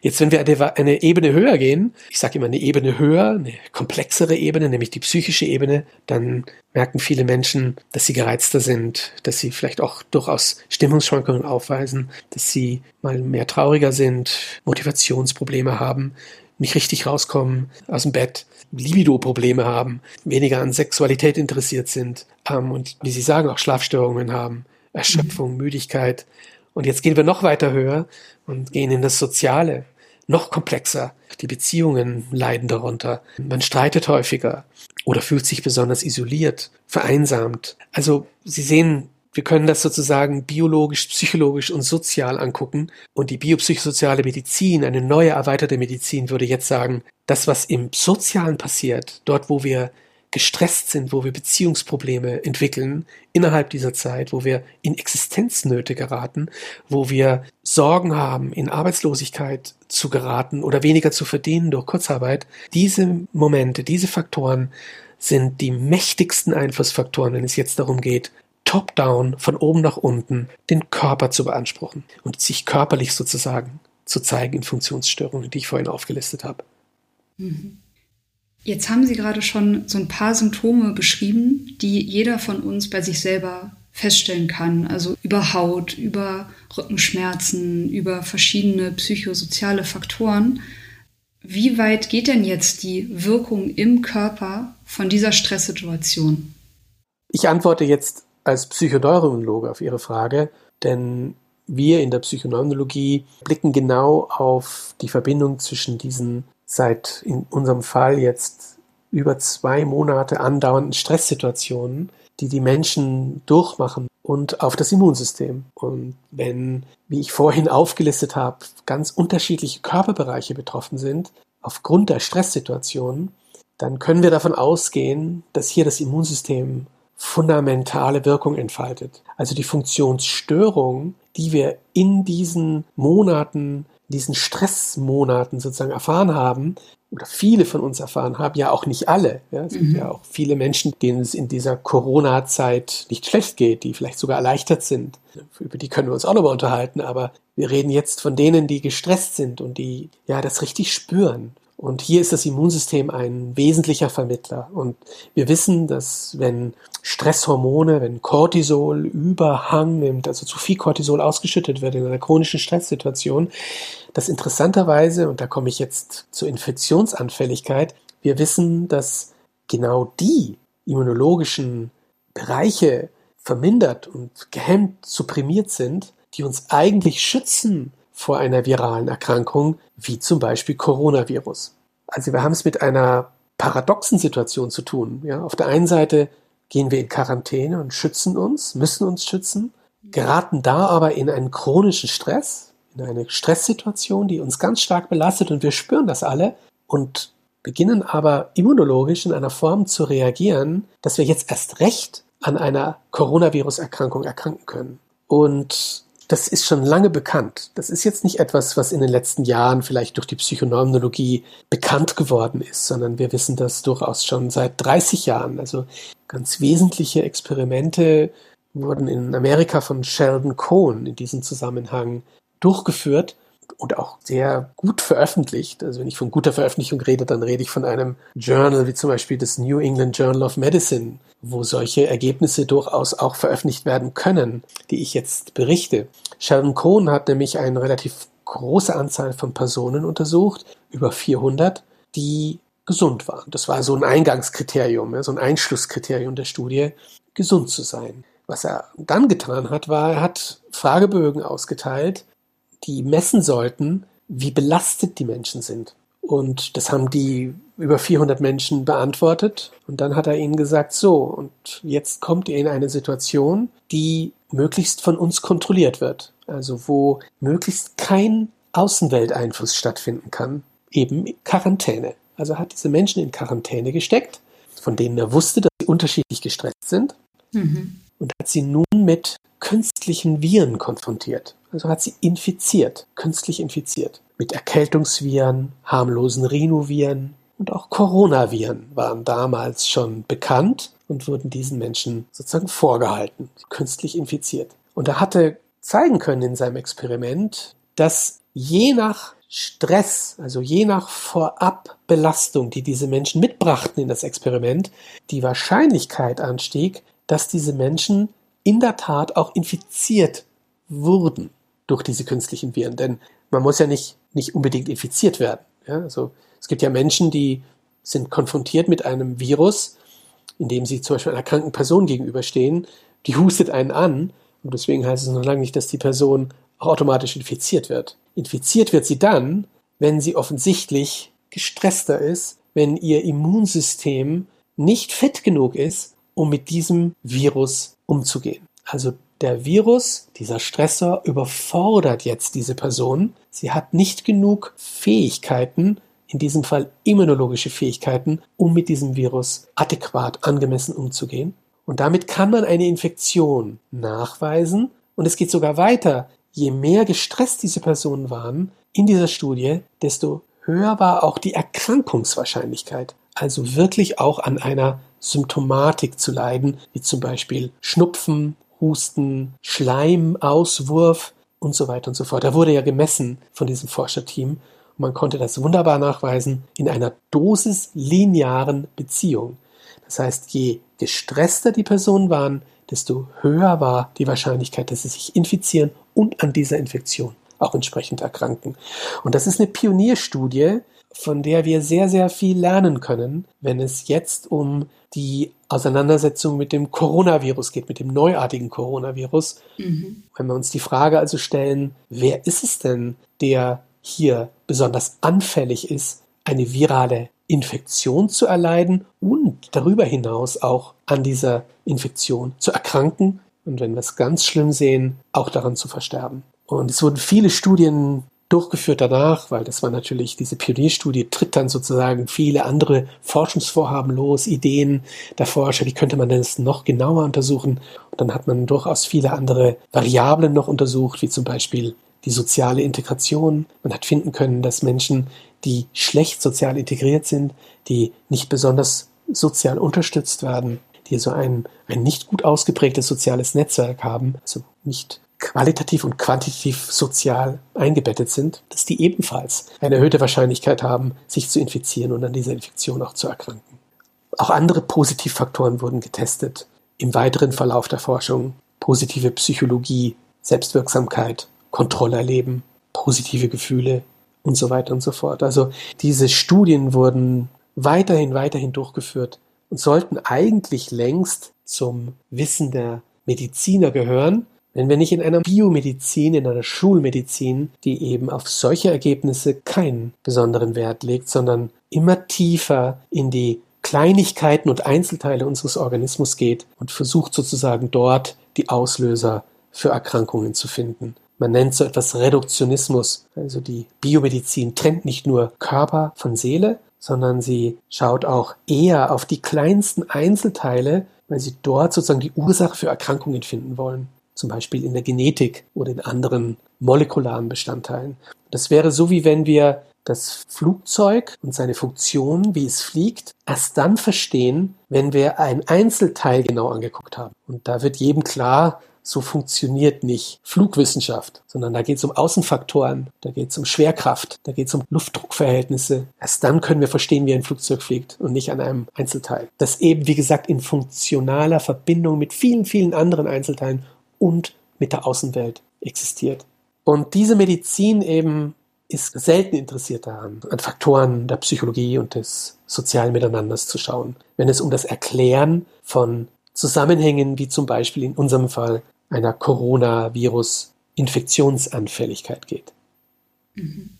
Jetzt, wenn wir eine Ebene höher gehen, ich sage immer eine Ebene höher, eine komplexere Ebene, nämlich die psychische Ebene, dann merken viele Menschen, dass sie gereizter sind, dass sie vielleicht auch durchaus Stimmungsschwankungen aufweisen, dass sie mal mehr trauriger sind, Motivationsprobleme haben, nicht richtig rauskommen aus dem Bett, Libido-Probleme haben, weniger an Sexualität interessiert sind ähm, und wie Sie sagen, auch Schlafstörungen haben, Erschöpfung, mhm. Müdigkeit. Und jetzt gehen wir noch weiter höher und gehen in das Soziale, noch komplexer. Die Beziehungen leiden darunter. Man streitet häufiger oder fühlt sich besonders isoliert, vereinsamt. Also Sie sehen, wir können das sozusagen biologisch, psychologisch und sozial angucken. Und die biopsychosoziale Medizin, eine neue erweiterte Medizin, würde jetzt sagen, das, was im Sozialen passiert, dort, wo wir gestresst sind, wo wir Beziehungsprobleme entwickeln innerhalb dieser Zeit, wo wir in Existenznöte geraten, wo wir Sorgen haben, in Arbeitslosigkeit zu geraten oder weniger zu verdienen durch Kurzarbeit. Diese Momente, diese Faktoren sind die mächtigsten Einflussfaktoren, wenn es jetzt darum geht, top-down, von oben nach unten, den Körper zu beanspruchen und sich körperlich sozusagen zu zeigen in Funktionsstörungen, die ich vorhin aufgelistet habe. Jetzt haben Sie gerade schon so ein paar Symptome beschrieben, die jeder von uns bei sich selber feststellen kann. Also über Haut, über Rückenschmerzen, über verschiedene psychosoziale Faktoren. Wie weit geht denn jetzt die Wirkung im Körper von dieser Stresssituation? Ich antworte jetzt als Psychoneurologe auf Ihre Frage, denn wir in der Psychoneurologie blicken genau auf die Verbindung zwischen diesen seit in unserem Fall jetzt über zwei Monate andauernden Stresssituationen, die die Menschen durchmachen und auf das Immunsystem. Und wenn, wie ich vorhin aufgelistet habe, ganz unterschiedliche Körperbereiche betroffen sind, aufgrund der Stresssituationen, dann können wir davon ausgehen, dass hier das Immunsystem fundamentale Wirkung entfaltet. Also die Funktionsstörung, die wir in diesen Monaten diesen Stressmonaten sozusagen erfahren haben, oder viele von uns erfahren haben, ja auch nicht alle. Ja, es mhm. gibt ja auch viele Menschen, denen es in dieser Corona-Zeit nicht schlecht geht, die vielleicht sogar erleichtert sind. Über die können wir uns auch nochmal unterhalten, aber wir reden jetzt von denen, die gestresst sind und die ja das richtig spüren. Und hier ist das Immunsystem ein wesentlicher Vermittler. Und wir wissen, dass wenn Stresshormone, wenn Cortisol Überhang nimmt, also zu viel Cortisol ausgeschüttet wird in einer chronischen Stresssituation, dass interessanterweise, und da komme ich jetzt zur Infektionsanfälligkeit, wir wissen, dass genau die immunologischen Bereiche vermindert und gehemmt, supprimiert sind, die uns eigentlich schützen vor einer viralen Erkrankung, wie zum Beispiel Coronavirus. Also wir haben es mit einer paradoxen Situation zu tun. Ja, auf der einen Seite gehen wir in Quarantäne und schützen uns, müssen uns schützen, geraten da aber in einen chronischen Stress, in eine Stresssituation, die uns ganz stark belastet und wir spüren das alle und beginnen aber immunologisch in einer Form zu reagieren, dass wir jetzt erst recht an einer Coronavirus-Erkrankung erkranken können. Und das ist schon lange bekannt. Das ist jetzt nicht etwas, was in den letzten Jahren vielleicht durch die Psychoneurologie bekannt geworden ist, sondern wir wissen das durchaus schon seit 30 Jahren. Also ganz wesentliche Experimente wurden in Amerika von Sheldon Cohn in diesem Zusammenhang durchgeführt und auch sehr gut veröffentlicht. Also wenn ich von guter Veröffentlichung rede, dann rede ich von einem Journal wie zum Beispiel das New England Journal of Medicine, wo solche Ergebnisse durchaus auch veröffentlicht werden können, die ich jetzt berichte. Sheldon Cohn hat nämlich eine relativ große Anzahl von Personen untersucht, über 400, die gesund waren. Das war so ein Eingangskriterium, so ein Einschlusskriterium der Studie, gesund zu sein. Was er dann getan hat, war, er hat Fragebögen ausgeteilt, die messen sollten, wie belastet die Menschen sind. Und das haben die über 400 Menschen beantwortet. Und dann hat er ihnen gesagt, so, und jetzt kommt ihr in eine Situation, die möglichst von uns kontrolliert wird. Also wo möglichst kein Außenwelteinfluss stattfinden kann. Eben Quarantäne. Also hat diese Menschen in Quarantäne gesteckt, von denen er wusste, dass sie unterschiedlich gestresst sind. Mhm. Und hat sie nun mit künstlichen Viren konfrontiert. Also hat sie infiziert, künstlich infiziert. Mit Erkältungsviren, harmlosen Rhinoviren und auch Coronaviren waren damals schon bekannt und wurden diesen Menschen sozusagen vorgehalten, künstlich infiziert. Und er hatte zeigen können in seinem Experiment, dass je nach Stress, also je nach Vorabbelastung, die diese Menschen mitbrachten in das Experiment, die Wahrscheinlichkeit anstieg, dass diese Menschen in der Tat auch infiziert wurden durch diese künstlichen Viren. Denn man muss ja nicht, nicht unbedingt infiziert werden. Ja, also es gibt ja Menschen, die sind konfrontiert mit einem Virus, in dem sie zum Beispiel einer kranken Person gegenüberstehen, die hustet einen an und deswegen heißt es noch lange nicht, dass die Person automatisch infiziert wird. Infiziert wird sie dann, wenn sie offensichtlich gestresster ist, wenn ihr Immunsystem nicht fit genug ist, um mit diesem Virus umzugehen. Also der Virus, dieser Stressor, überfordert jetzt diese Person. Sie hat nicht genug Fähigkeiten, in diesem Fall immunologische Fähigkeiten, um mit diesem Virus adäquat, angemessen umzugehen. Und damit kann man eine Infektion nachweisen. Und es geht sogar weiter. Je mehr gestresst diese Personen waren in dieser Studie, desto höher war auch die Erkrankungswahrscheinlichkeit. Also wirklich auch an einer Symptomatik zu leiden, wie zum Beispiel Schnupfen, Husten, Schleimauswurf und so weiter und so fort. Da wurde ja gemessen von diesem Forscherteam und man konnte das wunderbar nachweisen in einer dosislinearen Beziehung. Das heißt, je gestresster die Personen waren, desto höher war die Wahrscheinlichkeit, dass sie sich infizieren und an dieser Infektion auch entsprechend erkranken. Und das ist eine Pionierstudie, von der wir sehr, sehr viel lernen können, wenn es jetzt um die Auseinandersetzung mit dem Coronavirus geht, mit dem neuartigen Coronavirus. Mhm. Wenn wir uns die Frage also stellen, wer ist es denn, der hier besonders anfällig ist, eine virale Infektion zu erleiden und darüber hinaus auch an dieser Infektion zu erkranken und wenn wir es ganz schlimm sehen, auch daran zu versterben. Und es wurden viele Studien durchgeführt danach, weil das war natürlich, diese Pionierstudie tritt dann sozusagen viele andere Forschungsvorhaben los, Ideen der Forscher, wie könnte man das noch genauer untersuchen. Und dann hat man durchaus viele andere Variablen noch untersucht, wie zum Beispiel die soziale Integration. Man hat finden können, dass Menschen, die schlecht sozial integriert sind, die nicht besonders sozial unterstützt werden, die so ein, ein nicht gut ausgeprägtes soziales Netzwerk haben, also nicht qualitativ und quantitativ sozial eingebettet sind, dass die ebenfalls eine erhöhte Wahrscheinlichkeit haben, sich zu infizieren und an dieser Infektion auch zu erkranken. Auch andere Positivfaktoren wurden getestet im weiteren Verlauf der Forschung. Positive Psychologie, Selbstwirksamkeit, Kontrollerleben, positive Gefühle und so weiter und so fort. Also diese Studien wurden weiterhin, weiterhin durchgeführt und sollten eigentlich längst zum Wissen der Mediziner gehören, wenn wir nicht in einer Biomedizin, in einer Schulmedizin, die eben auf solche Ergebnisse keinen besonderen Wert legt, sondern immer tiefer in die Kleinigkeiten und Einzelteile unseres Organismus geht und versucht sozusagen dort die Auslöser für Erkrankungen zu finden. Man nennt so etwas Reduktionismus. Also die Biomedizin trennt nicht nur Körper von Seele, sondern sie schaut auch eher auf die kleinsten Einzelteile, weil sie dort sozusagen die Ursache für Erkrankungen finden wollen zum Beispiel in der Genetik oder in anderen molekularen Bestandteilen. Das wäre so, wie wenn wir das Flugzeug und seine Funktion, wie es fliegt, erst dann verstehen, wenn wir ein Einzelteil genau angeguckt haben. Und da wird jedem klar, so funktioniert nicht Flugwissenschaft, sondern da geht es um Außenfaktoren, da geht es um Schwerkraft, da geht es um Luftdruckverhältnisse. Erst dann können wir verstehen, wie ein Flugzeug fliegt und nicht an einem Einzelteil. Das eben, wie gesagt, in funktionaler Verbindung mit vielen, vielen anderen Einzelteilen und mit der Außenwelt existiert. Und diese Medizin eben ist selten interessiert daran, an Faktoren der Psychologie und des sozialen Miteinanders zu schauen, wenn es um das Erklären von Zusammenhängen wie zum Beispiel in unserem Fall einer Coronavirus-Infektionsanfälligkeit geht. Mhm.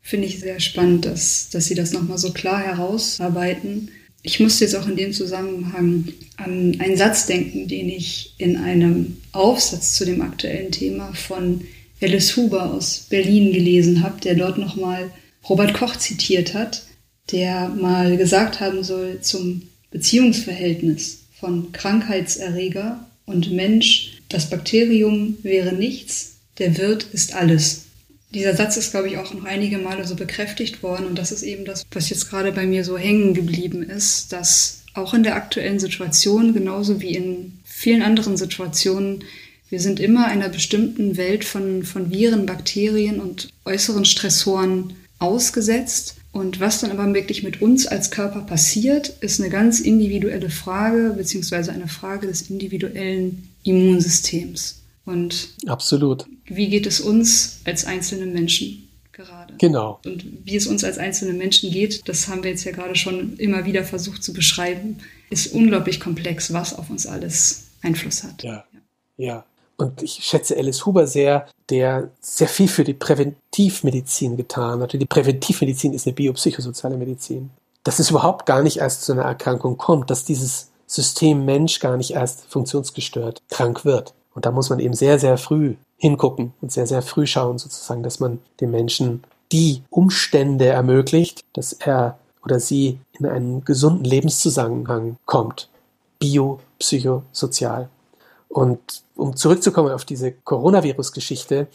Finde ich sehr spannend, dass, dass Sie das nochmal so klar herausarbeiten ich musste jetzt auch in dem Zusammenhang an einen Satz denken, den ich in einem Aufsatz zu dem aktuellen Thema von Alice Huber aus Berlin gelesen habe, der dort nochmal Robert Koch zitiert hat, der mal gesagt haben soll zum Beziehungsverhältnis von Krankheitserreger und Mensch, das Bakterium wäre nichts, der Wirt ist alles dieser Satz ist, glaube ich, auch noch einige Male so bekräftigt worden. Und das ist eben das, was jetzt gerade bei mir so hängen geblieben ist, dass auch in der aktuellen Situation, genauso wie in vielen anderen Situationen, wir sind immer einer bestimmten Welt von, von Viren, Bakterien und äußeren Stressoren ausgesetzt. Und was dann aber wirklich mit uns als Körper passiert, ist eine ganz individuelle Frage, beziehungsweise eine Frage des individuellen Immunsystems. Und absolut. Wie geht es uns als einzelne Menschen gerade? Genau. Und wie es uns als einzelne Menschen geht, das haben wir jetzt ja gerade schon immer wieder versucht zu beschreiben, ist unglaublich komplex, was auf uns alles Einfluss hat. Ja. Ja. ja. Und ich schätze Alice Huber sehr, der sehr viel für die Präventivmedizin getan hat. Die Präventivmedizin ist eine biopsychosoziale Medizin. Dass es überhaupt gar nicht erst zu einer Erkrankung kommt, dass dieses System Mensch gar nicht erst funktionsgestört krank wird. Und da muss man eben sehr, sehr früh hingucken und sehr, sehr früh schauen, sozusagen, dass man dem Menschen die Umstände ermöglicht, dass er oder sie in einen gesunden Lebenszusammenhang kommt. Bio, psychosozial. Und um zurückzukommen auf diese Coronavirus-Geschichte,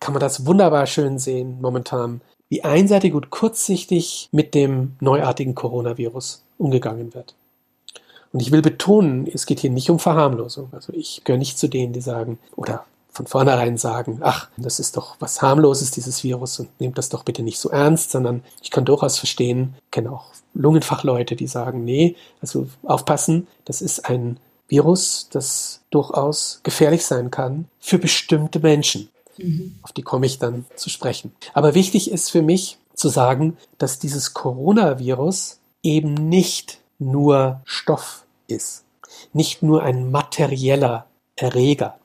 kann man das wunderbar schön sehen momentan, wie einseitig und kurzsichtig mit dem neuartigen Coronavirus umgegangen wird. Und ich will betonen, es geht hier nicht um Verharmlosung. Also ich gehöre nicht zu denen, die sagen oder von vornherein sagen, ach, das ist doch was harmloses, dieses Virus, und nehmt das doch bitte nicht so ernst, sondern ich kann durchaus verstehen, kenne auch Lungenfachleute, die sagen, nee, also aufpassen, das ist ein Virus, das durchaus gefährlich sein kann für bestimmte Menschen. Mhm. Auf die komme ich dann zu sprechen. Aber wichtig ist für mich zu sagen, dass dieses Coronavirus eben nicht nur Stoff ist, nicht nur ein materieller Erreger.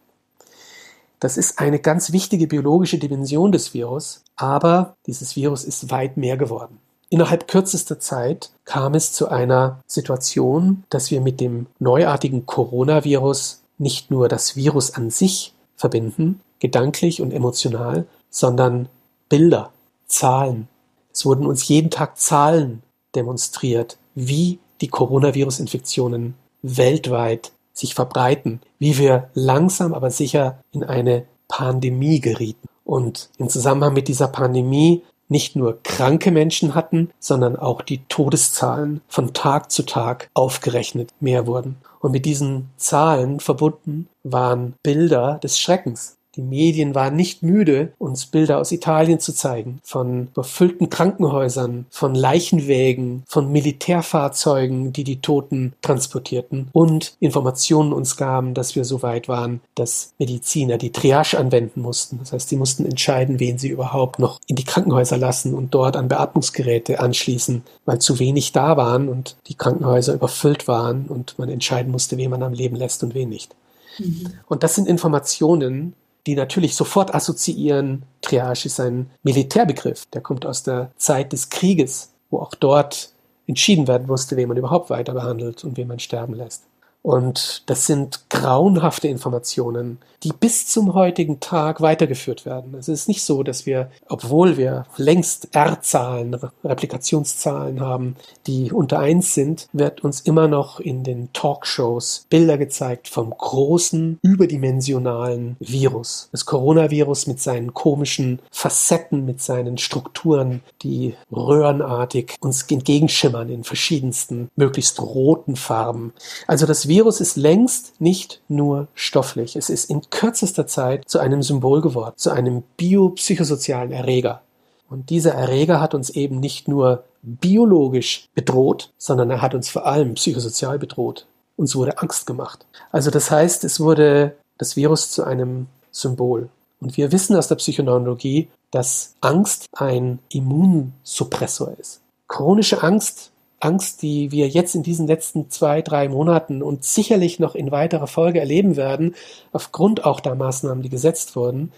Das ist eine ganz wichtige biologische Dimension des Virus, aber dieses Virus ist weit mehr geworden. Innerhalb kürzester Zeit kam es zu einer Situation, dass wir mit dem neuartigen Coronavirus nicht nur das Virus an sich verbinden, gedanklich und emotional, sondern Bilder, Zahlen. Es wurden uns jeden Tag Zahlen demonstriert, wie die Coronavirus-Infektionen weltweit sich verbreiten, wie wir langsam aber sicher in eine Pandemie gerieten. Und im Zusammenhang mit dieser Pandemie nicht nur kranke Menschen hatten, sondern auch die Todeszahlen von Tag zu Tag aufgerechnet mehr wurden. Und mit diesen Zahlen verbunden waren Bilder des Schreckens. Die Medien waren nicht müde, uns Bilder aus Italien zu zeigen, von überfüllten Krankenhäusern, von Leichenwägen, von Militärfahrzeugen, die die Toten transportierten und Informationen uns gaben, dass wir so weit waren, dass Mediziner die Triage anwenden mussten. Das heißt, sie mussten entscheiden, wen sie überhaupt noch in die Krankenhäuser lassen und dort an Beatmungsgeräte anschließen, weil zu wenig da waren und die Krankenhäuser überfüllt waren und man entscheiden musste, wen man am Leben lässt und wen nicht. Mhm. Und das sind Informationen, die natürlich sofort assoziieren, Triage ist ein Militärbegriff, der kommt aus der Zeit des Krieges, wo auch dort entschieden werden musste, wen man überhaupt weiter behandelt und wen man sterben lässt. Und das sind grauenhafte Informationen, die bis zum heutigen Tag weitergeführt werden. Es ist nicht so, dass wir, obwohl wir längst R-Zahlen, Replikationszahlen haben, die unter eins sind, wird uns immer noch in den Talkshows Bilder gezeigt vom großen, überdimensionalen Virus. Das Coronavirus mit seinen komischen Facetten, mit seinen Strukturen, die röhrenartig uns entgegenschimmern in verschiedensten, möglichst roten Farben. Also das Virus ist längst nicht nur stofflich. Es ist in kürzester Zeit zu einem Symbol geworden, zu einem biopsychosozialen Erreger. Und dieser Erreger hat uns eben nicht nur biologisch bedroht, sondern er hat uns vor allem psychosozial bedroht. Uns wurde Angst gemacht. Also das heißt, es wurde das Virus zu einem Symbol. Und wir wissen aus der Psychoneurologie, dass Angst ein Immunsuppressor ist. Chronische Angst Angst, die wir jetzt in diesen letzten zwei, drei Monaten und sicherlich noch in weiterer Folge erleben werden, aufgrund auch der Maßnahmen, die gesetzt wurden.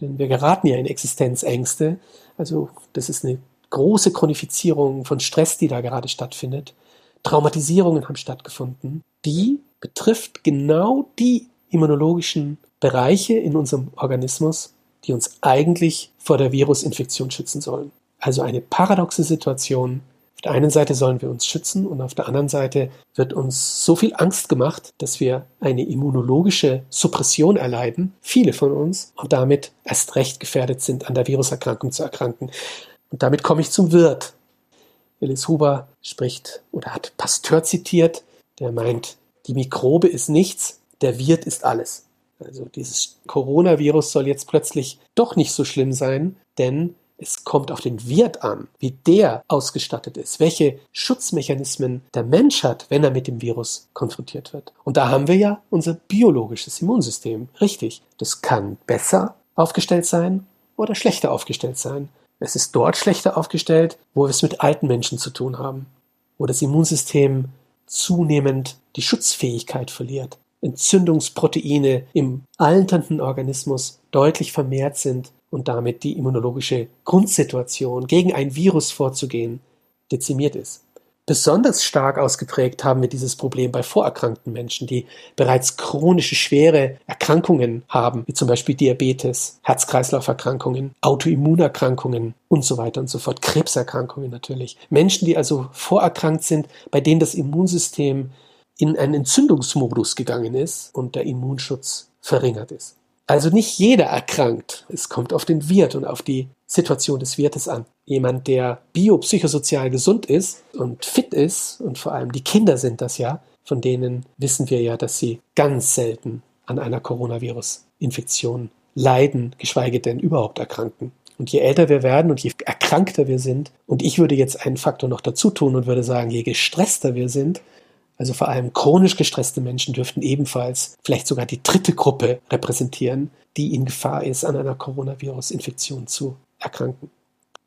Denn wir geraten ja in Existenzängste. Also das ist eine große Chronifizierung von Stress, die da gerade stattfindet. Traumatisierungen haben stattgefunden. Die betrifft genau die immunologischen Bereiche in unserem Organismus, die uns eigentlich vor der Virusinfektion schützen sollen. Also eine paradoxe Situation, auf der einen Seite sollen wir uns schützen und auf der anderen Seite wird uns so viel Angst gemacht, dass wir eine immunologische Suppression erleiden, viele von uns, und damit erst recht gefährdet sind, an der Viruserkrankung zu erkranken. Und damit komme ich zum Wirt. Willis Huber spricht oder hat Pasteur zitiert, der meint, die Mikrobe ist nichts, der Wirt ist alles. Also dieses Coronavirus soll jetzt plötzlich doch nicht so schlimm sein, denn es kommt auf den Wirt an, wie der ausgestattet ist, welche Schutzmechanismen der Mensch hat, wenn er mit dem Virus konfrontiert wird. Und da haben wir ja unser biologisches Immunsystem. Richtig. Das kann besser aufgestellt sein oder schlechter aufgestellt sein. Es ist dort schlechter aufgestellt, wo wir es mit alten Menschen zu tun haben, wo das Immunsystem zunehmend die Schutzfähigkeit verliert. Entzündungsproteine im alternden Organismus deutlich vermehrt sind und damit die immunologische Grundsituation gegen ein Virus vorzugehen dezimiert ist. Besonders stark ausgeprägt haben wir dieses Problem bei vorerkrankten Menschen, die bereits chronische, schwere Erkrankungen haben, wie zum Beispiel Diabetes, Herz-Kreislauf-Erkrankungen, Autoimmunerkrankungen und so weiter und so fort, Krebserkrankungen natürlich. Menschen, die also vorerkrankt sind, bei denen das Immunsystem in einen Entzündungsmodus gegangen ist und der Immunschutz verringert ist. Also nicht jeder erkrankt. Es kommt auf den Wirt und auf die Situation des Wirtes an. Jemand, der biopsychosozial gesund ist und fit ist, und vor allem die Kinder sind das ja, von denen wissen wir ja, dass sie ganz selten an einer Coronavirus-Infektion leiden, geschweige denn überhaupt erkranken. Und je älter wir werden und je erkrankter wir sind, und ich würde jetzt einen Faktor noch dazu tun und würde sagen, je gestresster wir sind, also vor allem chronisch gestresste Menschen dürften ebenfalls vielleicht sogar die dritte Gruppe repräsentieren, die in Gefahr ist, an einer Coronavirus-Infektion zu erkranken.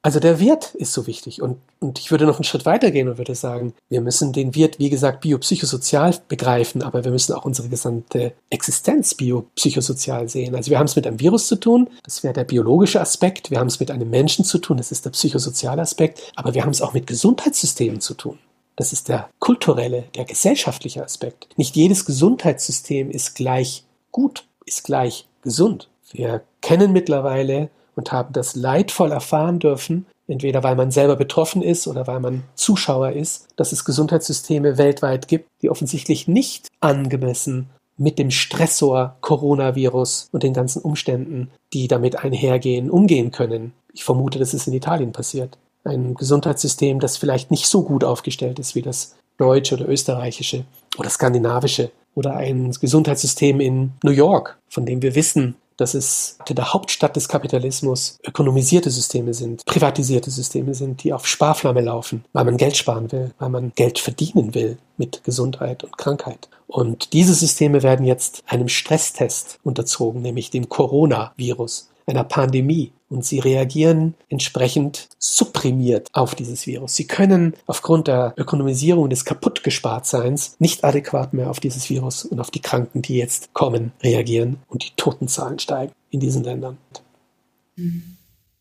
Also der Wirt ist so wichtig. Und, und ich würde noch einen Schritt weiter gehen und würde sagen, wir müssen den Wirt, wie gesagt, biopsychosozial begreifen, aber wir müssen auch unsere gesamte Existenz biopsychosozial sehen. Also wir haben es mit einem Virus zu tun, das wäre der biologische Aspekt. Wir haben es mit einem Menschen zu tun, das ist der psychosoziale Aspekt. Aber wir haben es auch mit Gesundheitssystemen zu tun. Das ist der kulturelle, der gesellschaftliche Aspekt. Nicht jedes Gesundheitssystem ist gleich gut, ist gleich gesund. Wir kennen mittlerweile und haben das leidvoll erfahren dürfen, entweder weil man selber betroffen ist oder weil man Zuschauer ist, dass es Gesundheitssysteme weltweit gibt, die offensichtlich nicht angemessen mit dem Stressor Coronavirus und den ganzen Umständen, die damit einhergehen, umgehen können. Ich vermute, dass es in Italien passiert ein Gesundheitssystem, das vielleicht nicht so gut aufgestellt ist wie das deutsche oder österreichische oder skandinavische oder ein Gesundheitssystem in New York, von dem wir wissen, dass es der Hauptstadt des Kapitalismus ökonomisierte Systeme sind, privatisierte Systeme sind, die auf Sparflamme laufen, weil man Geld sparen will, weil man Geld verdienen will mit Gesundheit und Krankheit. Und diese Systeme werden jetzt einem Stresstest unterzogen, nämlich dem Coronavirus einer Pandemie und sie reagieren entsprechend supprimiert auf dieses Virus. Sie können aufgrund der Ökonomisierung des Kaputtgespartseins nicht adäquat mehr auf dieses Virus und auf die Kranken, die jetzt kommen, reagieren und die Totenzahlen steigen in diesen Ländern.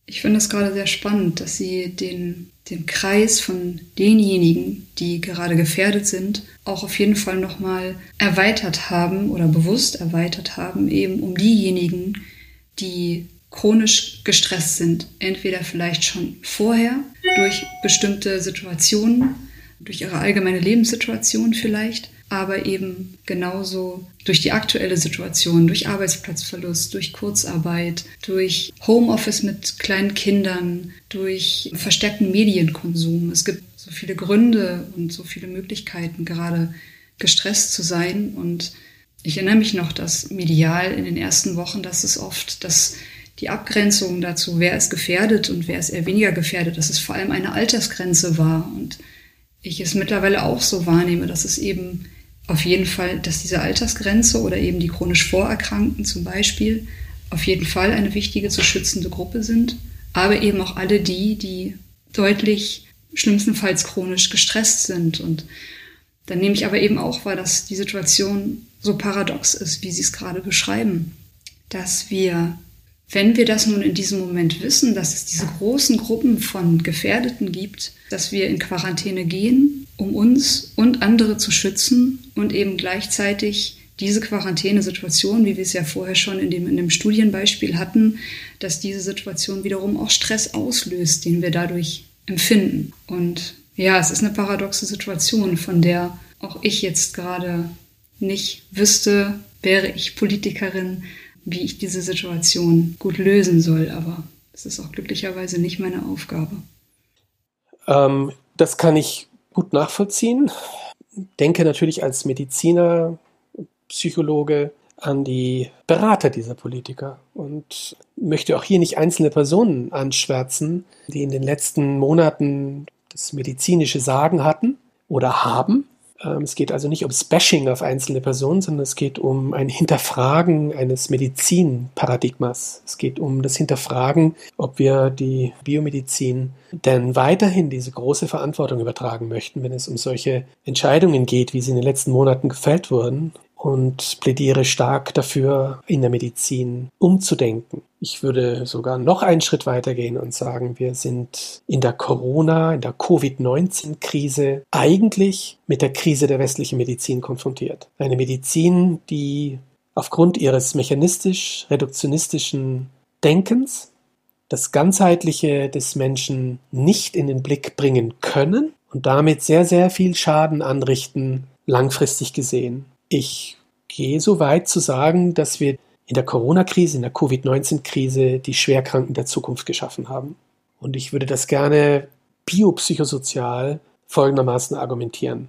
Ich finde es gerade sehr spannend, dass Sie den, den Kreis von denjenigen, die gerade gefährdet sind, auch auf jeden Fall nochmal erweitert haben oder bewusst erweitert haben, eben um diejenigen, die chronisch gestresst sind. Entweder vielleicht schon vorher durch bestimmte Situationen, durch ihre allgemeine Lebenssituation vielleicht, aber eben genauso durch die aktuelle Situation, durch Arbeitsplatzverlust, durch Kurzarbeit, durch Homeoffice mit kleinen Kindern, durch verstärkten Medienkonsum. Es gibt so viele Gründe und so viele Möglichkeiten, gerade gestresst zu sein und ich erinnere mich noch, dass medial in den ersten Wochen, dass es oft dass die Abgrenzung dazu, wer ist gefährdet und wer ist eher weniger gefährdet, dass es vor allem eine Altersgrenze war. Und ich es mittlerweile auch so wahrnehme, dass es eben auf jeden Fall, dass diese Altersgrenze oder eben die chronisch Vorerkrankten zum Beispiel auf jeden Fall eine wichtige zu schützende Gruppe sind, aber eben auch alle die, die deutlich schlimmstenfalls chronisch gestresst sind. Und dann nehme ich aber eben auch wahr, dass die Situation so paradox ist, wie Sie es gerade beschreiben, dass wir, wenn wir das nun in diesem Moment wissen, dass es diese großen Gruppen von Gefährdeten gibt, dass wir in Quarantäne gehen, um uns und andere zu schützen und eben gleichzeitig diese Quarantänesituation, wie wir es ja vorher schon in dem, in dem Studienbeispiel hatten, dass diese Situation wiederum auch Stress auslöst, den wir dadurch empfinden. Und ja, es ist eine paradoxe Situation, von der auch ich jetzt gerade nicht wüsste, wäre ich Politikerin, wie ich diese Situation gut lösen soll. Aber es ist auch glücklicherweise nicht meine Aufgabe. Ähm, das kann ich gut nachvollziehen. Denke natürlich als Mediziner, Psychologe an die Berater dieser Politiker und möchte auch hier nicht einzelne Personen anschwärzen, die in den letzten Monaten das medizinische Sagen hatten oder haben es geht also nicht ums Bashing auf einzelne Personen, sondern es geht um ein Hinterfragen eines Medizinparadigmas. Es geht um das Hinterfragen, ob wir die Biomedizin denn weiterhin diese große Verantwortung übertragen möchten, wenn es um solche Entscheidungen geht, wie sie in den letzten Monaten gefällt wurden, und plädiere stark dafür, in der Medizin umzudenken. Ich würde sogar noch einen Schritt weiter gehen und sagen, wir sind in der Corona, in der Covid-19-Krise eigentlich mit der Krise der westlichen Medizin konfrontiert. Eine Medizin, die aufgrund ihres mechanistisch-reduktionistischen Denkens das Ganzheitliche des Menschen nicht in den Blick bringen können und damit sehr, sehr viel Schaden anrichten, langfristig gesehen. Ich gehe so weit zu sagen, dass wir in der Corona-Krise, in der Covid-19-Krise die Schwerkranken der Zukunft geschaffen haben. Und ich würde das gerne biopsychosozial folgendermaßen argumentieren.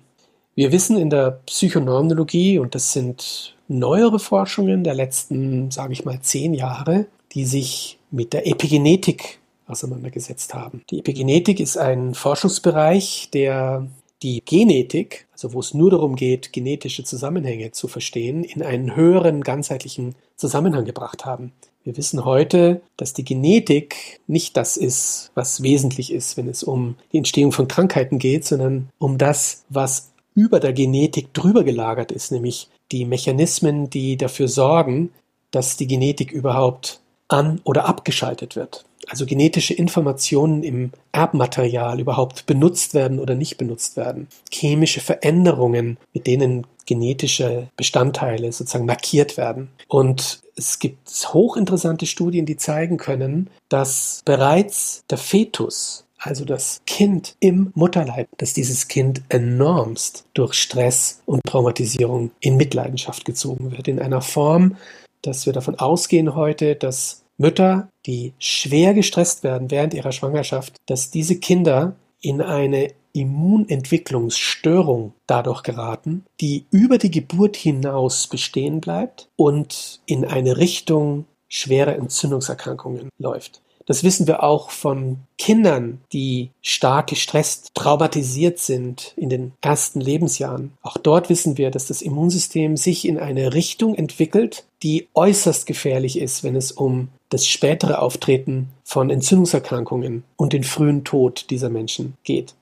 Wir wissen in der Psychonormologie, und das sind neuere Forschungen der letzten, sage ich mal, zehn Jahre, die sich mit der Epigenetik auseinandergesetzt haben. Die Epigenetik ist ein Forschungsbereich, der die Genetik, also wo es nur darum geht, genetische Zusammenhänge zu verstehen, in einen höheren ganzheitlichen Zusammenhang gebracht haben. Wir wissen heute, dass die Genetik nicht das ist, was wesentlich ist, wenn es um die Entstehung von Krankheiten geht, sondern um das, was über der Genetik drüber gelagert ist, nämlich die Mechanismen, die dafür sorgen, dass die Genetik überhaupt an oder abgeschaltet wird also genetische Informationen im Erbmaterial überhaupt benutzt werden oder nicht benutzt werden. Chemische Veränderungen, mit denen genetische Bestandteile sozusagen markiert werden. Und es gibt hochinteressante Studien, die zeigen können, dass bereits der Fetus, also das Kind im Mutterleib, dass dieses Kind enormst durch Stress und Traumatisierung in Mitleidenschaft gezogen wird. In einer Form, dass wir davon ausgehen heute, dass Mütter, die schwer gestresst werden während ihrer Schwangerschaft, dass diese Kinder in eine Immunentwicklungsstörung dadurch geraten, die über die Geburt hinaus bestehen bleibt und in eine Richtung schwerer Entzündungserkrankungen läuft. Das wissen wir auch von Kindern, die stark gestresst, traumatisiert sind in den ersten Lebensjahren. Auch dort wissen wir, dass das Immunsystem sich in eine Richtung entwickelt, die äußerst gefährlich ist, wenn es um das spätere Auftreten von Entzündungserkrankungen und den frühen Tod dieser Menschen geht.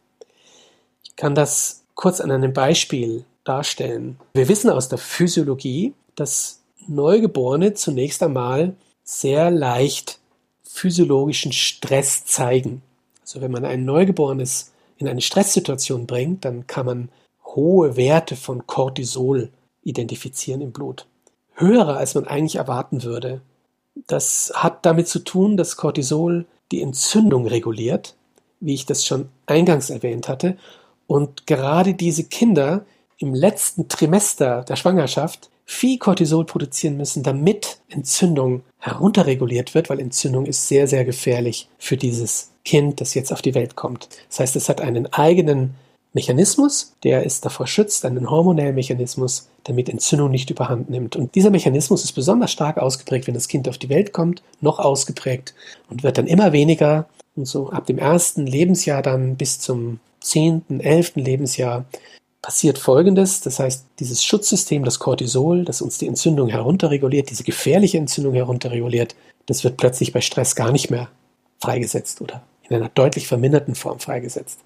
Ich kann das kurz an einem Beispiel darstellen. Wir wissen aus der Physiologie, dass Neugeborene zunächst einmal sehr leicht physiologischen Stress zeigen. Also wenn man ein Neugeborenes in eine Stresssituation bringt, dann kann man hohe Werte von Cortisol identifizieren im Blut. Höhere, als man eigentlich erwarten würde. Das hat damit zu tun, dass Cortisol die Entzündung reguliert, wie ich das schon eingangs erwähnt hatte. Und gerade diese Kinder im letzten Trimester der Schwangerschaft viel Cortisol produzieren müssen, damit Entzündung herunterreguliert wird, weil Entzündung ist sehr, sehr gefährlich für dieses Kind, das jetzt auf die Welt kommt. Das heißt, es hat einen eigenen Mechanismus, der es davor schützt, einen hormonellen Mechanismus, damit Entzündung nicht überhand nimmt. Und dieser Mechanismus ist besonders stark ausgeprägt, wenn das Kind auf die Welt kommt, noch ausgeprägt und wird dann immer weniger. Und so ab dem ersten Lebensjahr dann bis zum zehnten, elften Lebensjahr passiert Folgendes. Das heißt, dieses Schutzsystem, das Cortisol, das uns die Entzündung herunterreguliert, diese gefährliche Entzündung herunterreguliert, das wird plötzlich bei Stress gar nicht mehr freigesetzt oder in einer deutlich verminderten Form freigesetzt.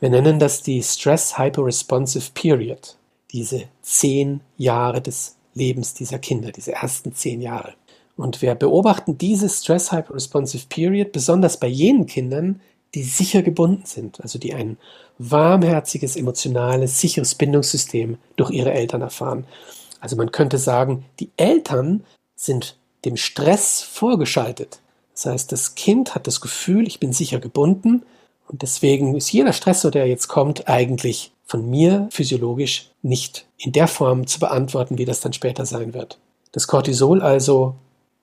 Wir nennen das die Stress Hyperresponsive Period, diese zehn Jahre des Lebens dieser Kinder, diese ersten zehn Jahre. Und wir beobachten diese Stress Hyperresponsive Period besonders bei jenen Kindern, die sicher gebunden sind, also die ein warmherziges, emotionales, sicheres Bindungssystem durch ihre Eltern erfahren. Also man könnte sagen, die Eltern sind dem Stress vorgeschaltet. Das heißt, das Kind hat das Gefühl, ich bin sicher gebunden und deswegen ist jeder Stressor, der jetzt kommt, eigentlich von mir physiologisch nicht in der Form zu beantworten, wie das dann später sein wird. Das Cortisol also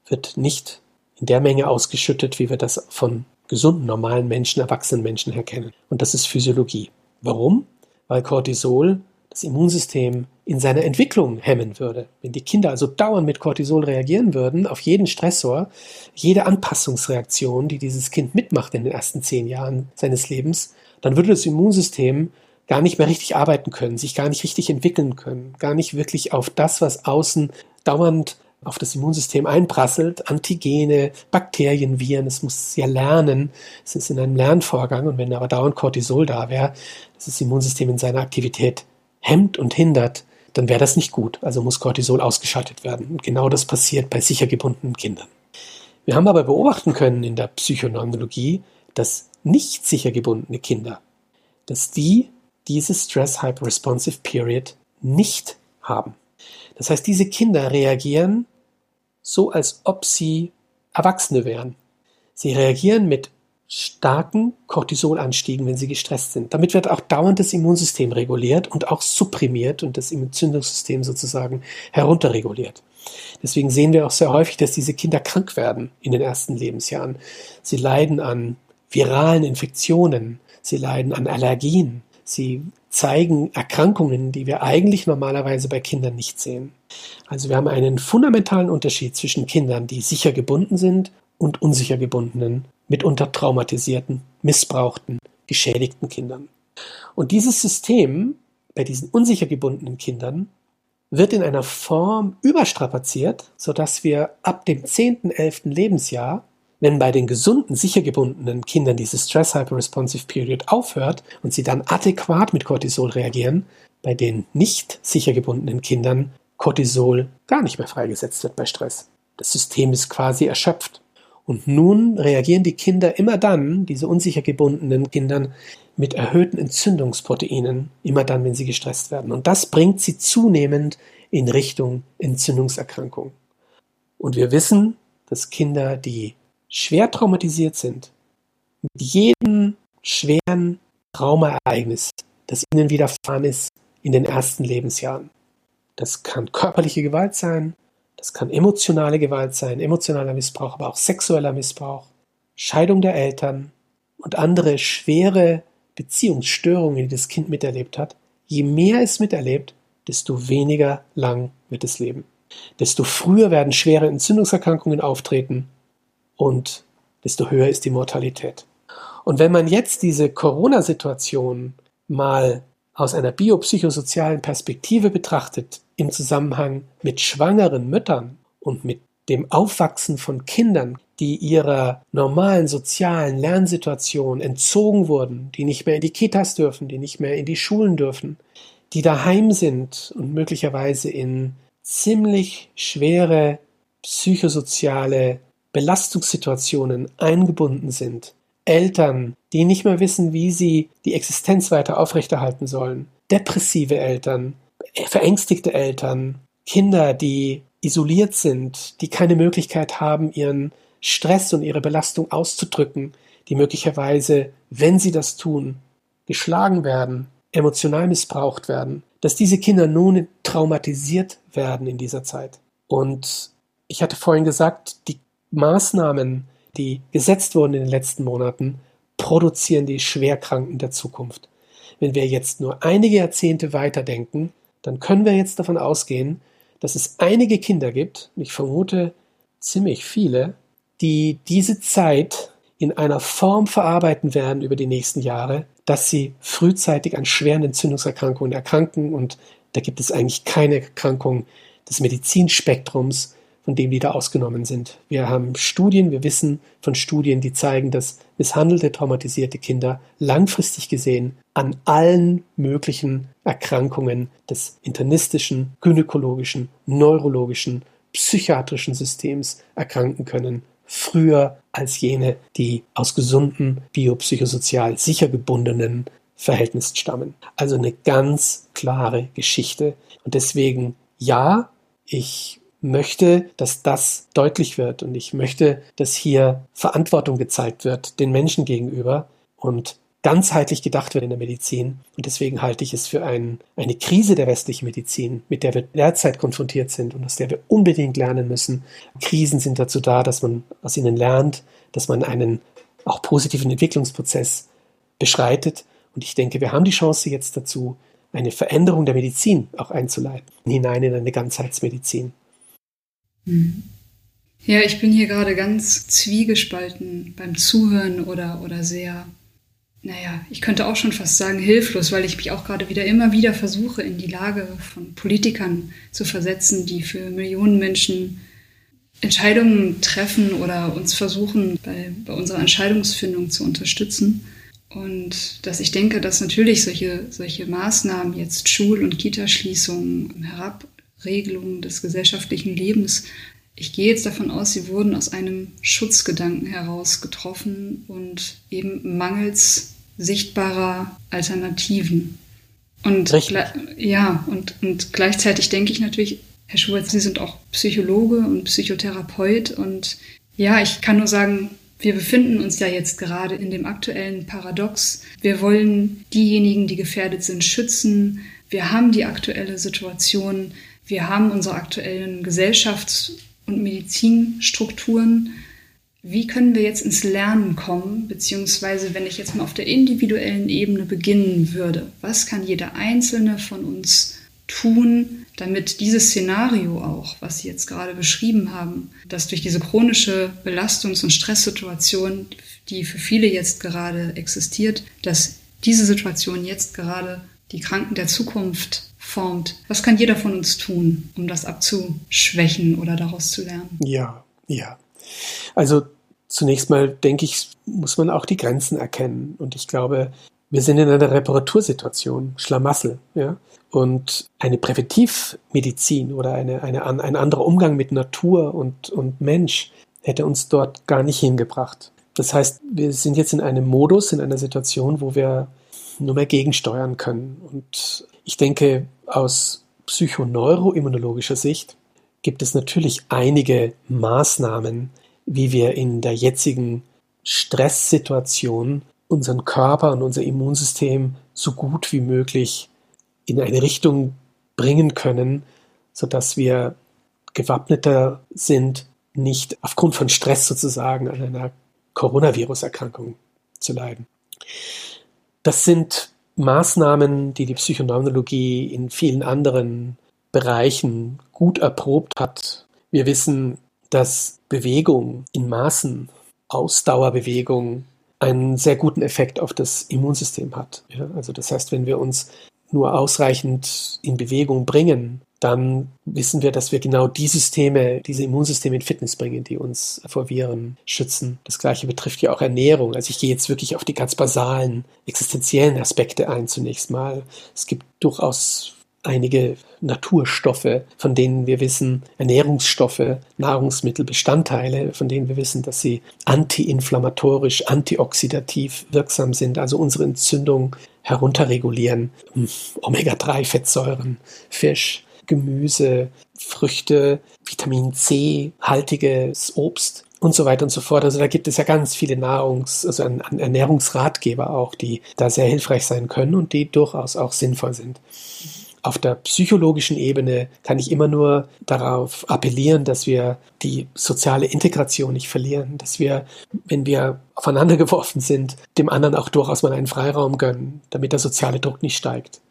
wird nicht in der Menge ausgeschüttet, wie wir das von gesunden, normalen Menschen, erwachsenen Menschen herkennen. Und das ist Physiologie. Warum? Weil Cortisol das Immunsystem in seiner Entwicklung hemmen würde. Wenn die Kinder also dauernd mit Cortisol reagieren würden, auf jeden Stressor, jede Anpassungsreaktion, die dieses Kind mitmacht in den ersten zehn Jahren seines Lebens, dann würde das Immunsystem gar nicht mehr richtig arbeiten können, sich gar nicht richtig entwickeln können, gar nicht wirklich auf das, was außen dauernd auf das Immunsystem einprasselt, Antigene, Bakterien, Viren, es muss ja lernen, es ist in einem Lernvorgang und wenn aber dauernd Cortisol da wäre, das das Immunsystem in seiner Aktivität hemmt und hindert, dann wäre das nicht gut. Also muss Cortisol ausgeschaltet werden. Und genau das passiert bei sicher gebundenen Kindern. Wir haben aber beobachten können in der Psychoneurologie, dass nicht sicher gebundene Kinder, dass die diese Stress Hyperresponsive Period nicht haben. Das heißt, diese Kinder reagieren so, als ob sie Erwachsene wären. Sie reagieren mit starken Cortisolanstiegen, wenn sie gestresst sind. Damit wird auch dauernd das Immunsystem reguliert und auch supprimiert und das Entzündungssystem sozusagen herunterreguliert. Deswegen sehen wir auch sehr häufig, dass diese Kinder krank werden in den ersten Lebensjahren. Sie leiden an viralen Infektionen, sie leiden an Allergien, sie zeigen Erkrankungen, die wir eigentlich normalerweise bei Kindern nicht sehen. Also wir haben einen fundamentalen Unterschied zwischen Kindern, die sicher gebunden sind und unsicher gebundenen, mitunter traumatisierten, missbrauchten, geschädigten Kindern. Und dieses System bei diesen unsicher gebundenen Kindern wird in einer Form überstrapaziert, sodass wir ab dem 10., 11. Lebensjahr wenn bei den gesunden, sicher gebundenen Kindern diese Stress Hyperresponsive Period aufhört und sie dann adäquat mit Cortisol reagieren, bei den nicht sicher gebundenen Kindern Cortisol gar nicht mehr freigesetzt wird bei Stress. Das System ist quasi erschöpft. Und nun reagieren die Kinder immer dann, diese unsicher gebundenen Kindern, mit erhöhten Entzündungsproteinen, immer dann, wenn sie gestresst werden. Und das bringt sie zunehmend in Richtung Entzündungserkrankung. Und wir wissen, dass Kinder, die schwer traumatisiert sind, mit jedem schweren Traumaereignis, das ihnen widerfahren ist in den ersten Lebensjahren. Das kann körperliche Gewalt sein, das kann emotionale Gewalt sein, emotionaler Missbrauch, aber auch sexueller Missbrauch, Scheidung der Eltern und andere schwere Beziehungsstörungen, die das Kind miterlebt hat. Je mehr es miterlebt, desto weniger lang wird es leben. Desto früher werden schwere Entzündungserkrankungen auftreten und desto höher ist die Mortalität. Und wenn man jetzt diese Corona-Situation mal aus einer biopsychosozialen Perspektive betrachtet, im Zusammenhang mit schwangeren Müttern und mit dem Aufwachsen von Kindern, die ihrer normalen sozialen Lernsituation entzogen wurden, die nicht mehr in die Kitas dürfen, die nicht mehr in die Schulen dürfen, die daheim sind und möglicherweise in ziemlich schwere psychosoziale Belastungssituationen eingebunden sind, Eltern, die nicht mehr wissen, wie sie die Existenz weiter aufrechterhalten sollen, depressive Eltern, verängstigte Eltern, Kinder, die isoliert sind, die keine Möglichkeit haben, ihren Stress und ihre Belastung auszudrücken, die möglicherweise, wenn sie das tun, geschlagen werden, emotional missbraucht werden, dass diese Kinder nun traumatisiert werden in dieser Zeit. Und ich hatte vorhin gesagt, die Maßnahmen, die gesetzt wurden in den letzten Monaten, produzieren die Schwerkranken der Zukunft. Wenn wir jetzt nur einige Jahrzehnte weiterdenken, dann können wir jetzt davon ausgehen, dass es einige Kinder gibt, ich vermute ziemlich viele, die diese Zeit in einer Form verarbeiten werden über die nächsten Jahre, dass sie frühzeitig an schweren Entzündungserkrankungen erkranken und da gibt es eigentlich keine Erkrankung des Medizinspektrums, von dem die da ausgenommen sind. Wir haben Studien, wir wissen von Studien, die zeigen, dass misshandelte, traumatisierte Kinder langfristig gesehen an allen möglichen Erkrankungen des internistischen, gynäkologischen, neurologischen, psychiatrischen Systems erkranken können, früher als jene, die aus gesunden, biopsychosozial sicher gebundenen Verhältnissen stammen. Also eine ganz klare Geschichte. Und deswegen, ja, ich möchte, dass das deutlich wird und ich möchte, dass hier Verantwortung gezeigt wird den Menschen gegenüber und ganzheitlich gedacht wird in der Medizin. Und deswegen halte ich es für ein, eine Krise der westlichen Medizin, mit der wir derzeit konfrontiert sind und aus der wir unbedingt lernen müssen. Krisen sind dazu da, dass man aus ihnen lernt, dass man einen auch positiven Entwicklungsprozess beschreitet. Und ich denke, wir haben die Chance jetzt dazu, eine Veränderung der Medizin auch einzuleiten, hinein in eine Ganzheitsmedizin. Mhm. Ja, ich bin hier gerade ganz zwiegespalten beim Zuhören oder, oder sehr, naja, ich könnte auch schon fast sagen hilflos, weil ich mich auch gerade wieder immer wieder versuche, in die Lage von Politikern zu versetzen, die für Millionen Menschen Entscheidungen treffen oder uns versuchen, bei, bei unserer Entscheidungsfindung zu unterstützen. Und dass ich denke, dass natürlich solche, solche Maßnahmen, jetzt Schul- und Kitaschließungen, Herabregelungen des gesellschaftlichen Lebens, ich gehe jetzt davon aus, sie wurden aus einem Schutzgedanken heraus getroffen und eben mangels sichtbarer Alternativen. Und ja, und, und gleichzeitig denke ich natürlich, Herr Schubert, Sie sind auch Psychologe und Psychotherapeut und ja, ich kann nur sagen, wir befinden uns ja jetzt gerade in dem aktuellen Paradox. Wir wollen diejenigen, die gefährdet sind, schützen. Wir haben die aktuelle Situation. Wir haben unsere aktuellen Gesellschafts- und Medizinstrukturen. Wie können wir jetzt ins Lernen kommen? Beziehungsweise, wenn ich jetzt mal auf der individuellen Ebene beginnen würde, was kann jeder Einzelne von uns tun, damit dieses Szenario auch, was Sie jetzt gerade beschrieben haben, dass durch diese chronische Belastungs- und Stresssituation, die für viele jetzt gerade existiert, dass diese Situation jetzt gerade die Kranken der Zukunft formt. Was kann jeder von uns tun, um das abzuschwächen oder daraus zu lernen? Ja, ja. Also zunächst mal denke ich, muss man auch die Grenzen erkennen. Und ich glaube, wir sind in einer Reparatursituation, Schlamassel, ja. Und eine Präventivmedizin oder eine, eine, ein anderer Umgang mit Natur und, und Mensch hätte uns dort gar nicht hingebracht. Das heißt, wir sind jetzt in einem Modus, in einer Situation, wo wir nur mehr gegensteuern können. Und ich denke, aus psychoneuroimmunologischer Sicht gibt es natürlich einige Maßnahmen, wie wir in der jetzigen Stresssituation unseren Körper und unser Immunsystem so gut wie möglich in eine Richtung bringen können, sodass wir gewappneter sind, nicht aufgrund von Stress sozusagen an einer Coronavirus-Erkrankung zu leiden. Das sind Maßnahmen, die die Psychoneuronologie in vielen anderen Bereichen gut erprobt hat. Wir wissen, dass Bewegung in Maßen, Ausdauerbewegung, einen sehr guten Effekt auf das Immunsystem hat. Ja, also das heißt, wenn wir uns nur ausreichend in Bewegung bringen, dann wissen wir, dass wir genau die Systeme, diese Immunsysteme in Fitness bringen, die uns vor Viren schützen. Das gleiche betrifft ja auch Ernährung. Also ich gehe jetzt wirklich auf die ganz basalen, existenziellen Aspekte ein zunächst mal. Es gibt durchaus einige Naturstoffe, von denen wir wissen, Ernährungsstoffe, Nahrungsmittelbestandteile, von denen wir wissen, dass sie antiinflammatorisch, antioxidativ wirksam sind, also unsere Entzündung herunterregulieren. Omega-3-Fettsäuren, Fisch, Gemüse, Früchte, Vitamin C, haltiges Obst und so weiter und so fort. Also da gibt es ja ganz viele Nahrungs-, also an, an Ernährungsratgeber auch, die da sehr hilfreich sein können und die durchaus auch sinnvoll sind. Auf der psychologischen Ebene kann ich immer nur darauf appellieren, dass wir die soziale Integration nicht verlieren, dass wir, wenn wir aufeinander geworfen sind, dem anderen auch durchaus mal einen Freiraum gönnen, damit der soziale Druck nicht steigt.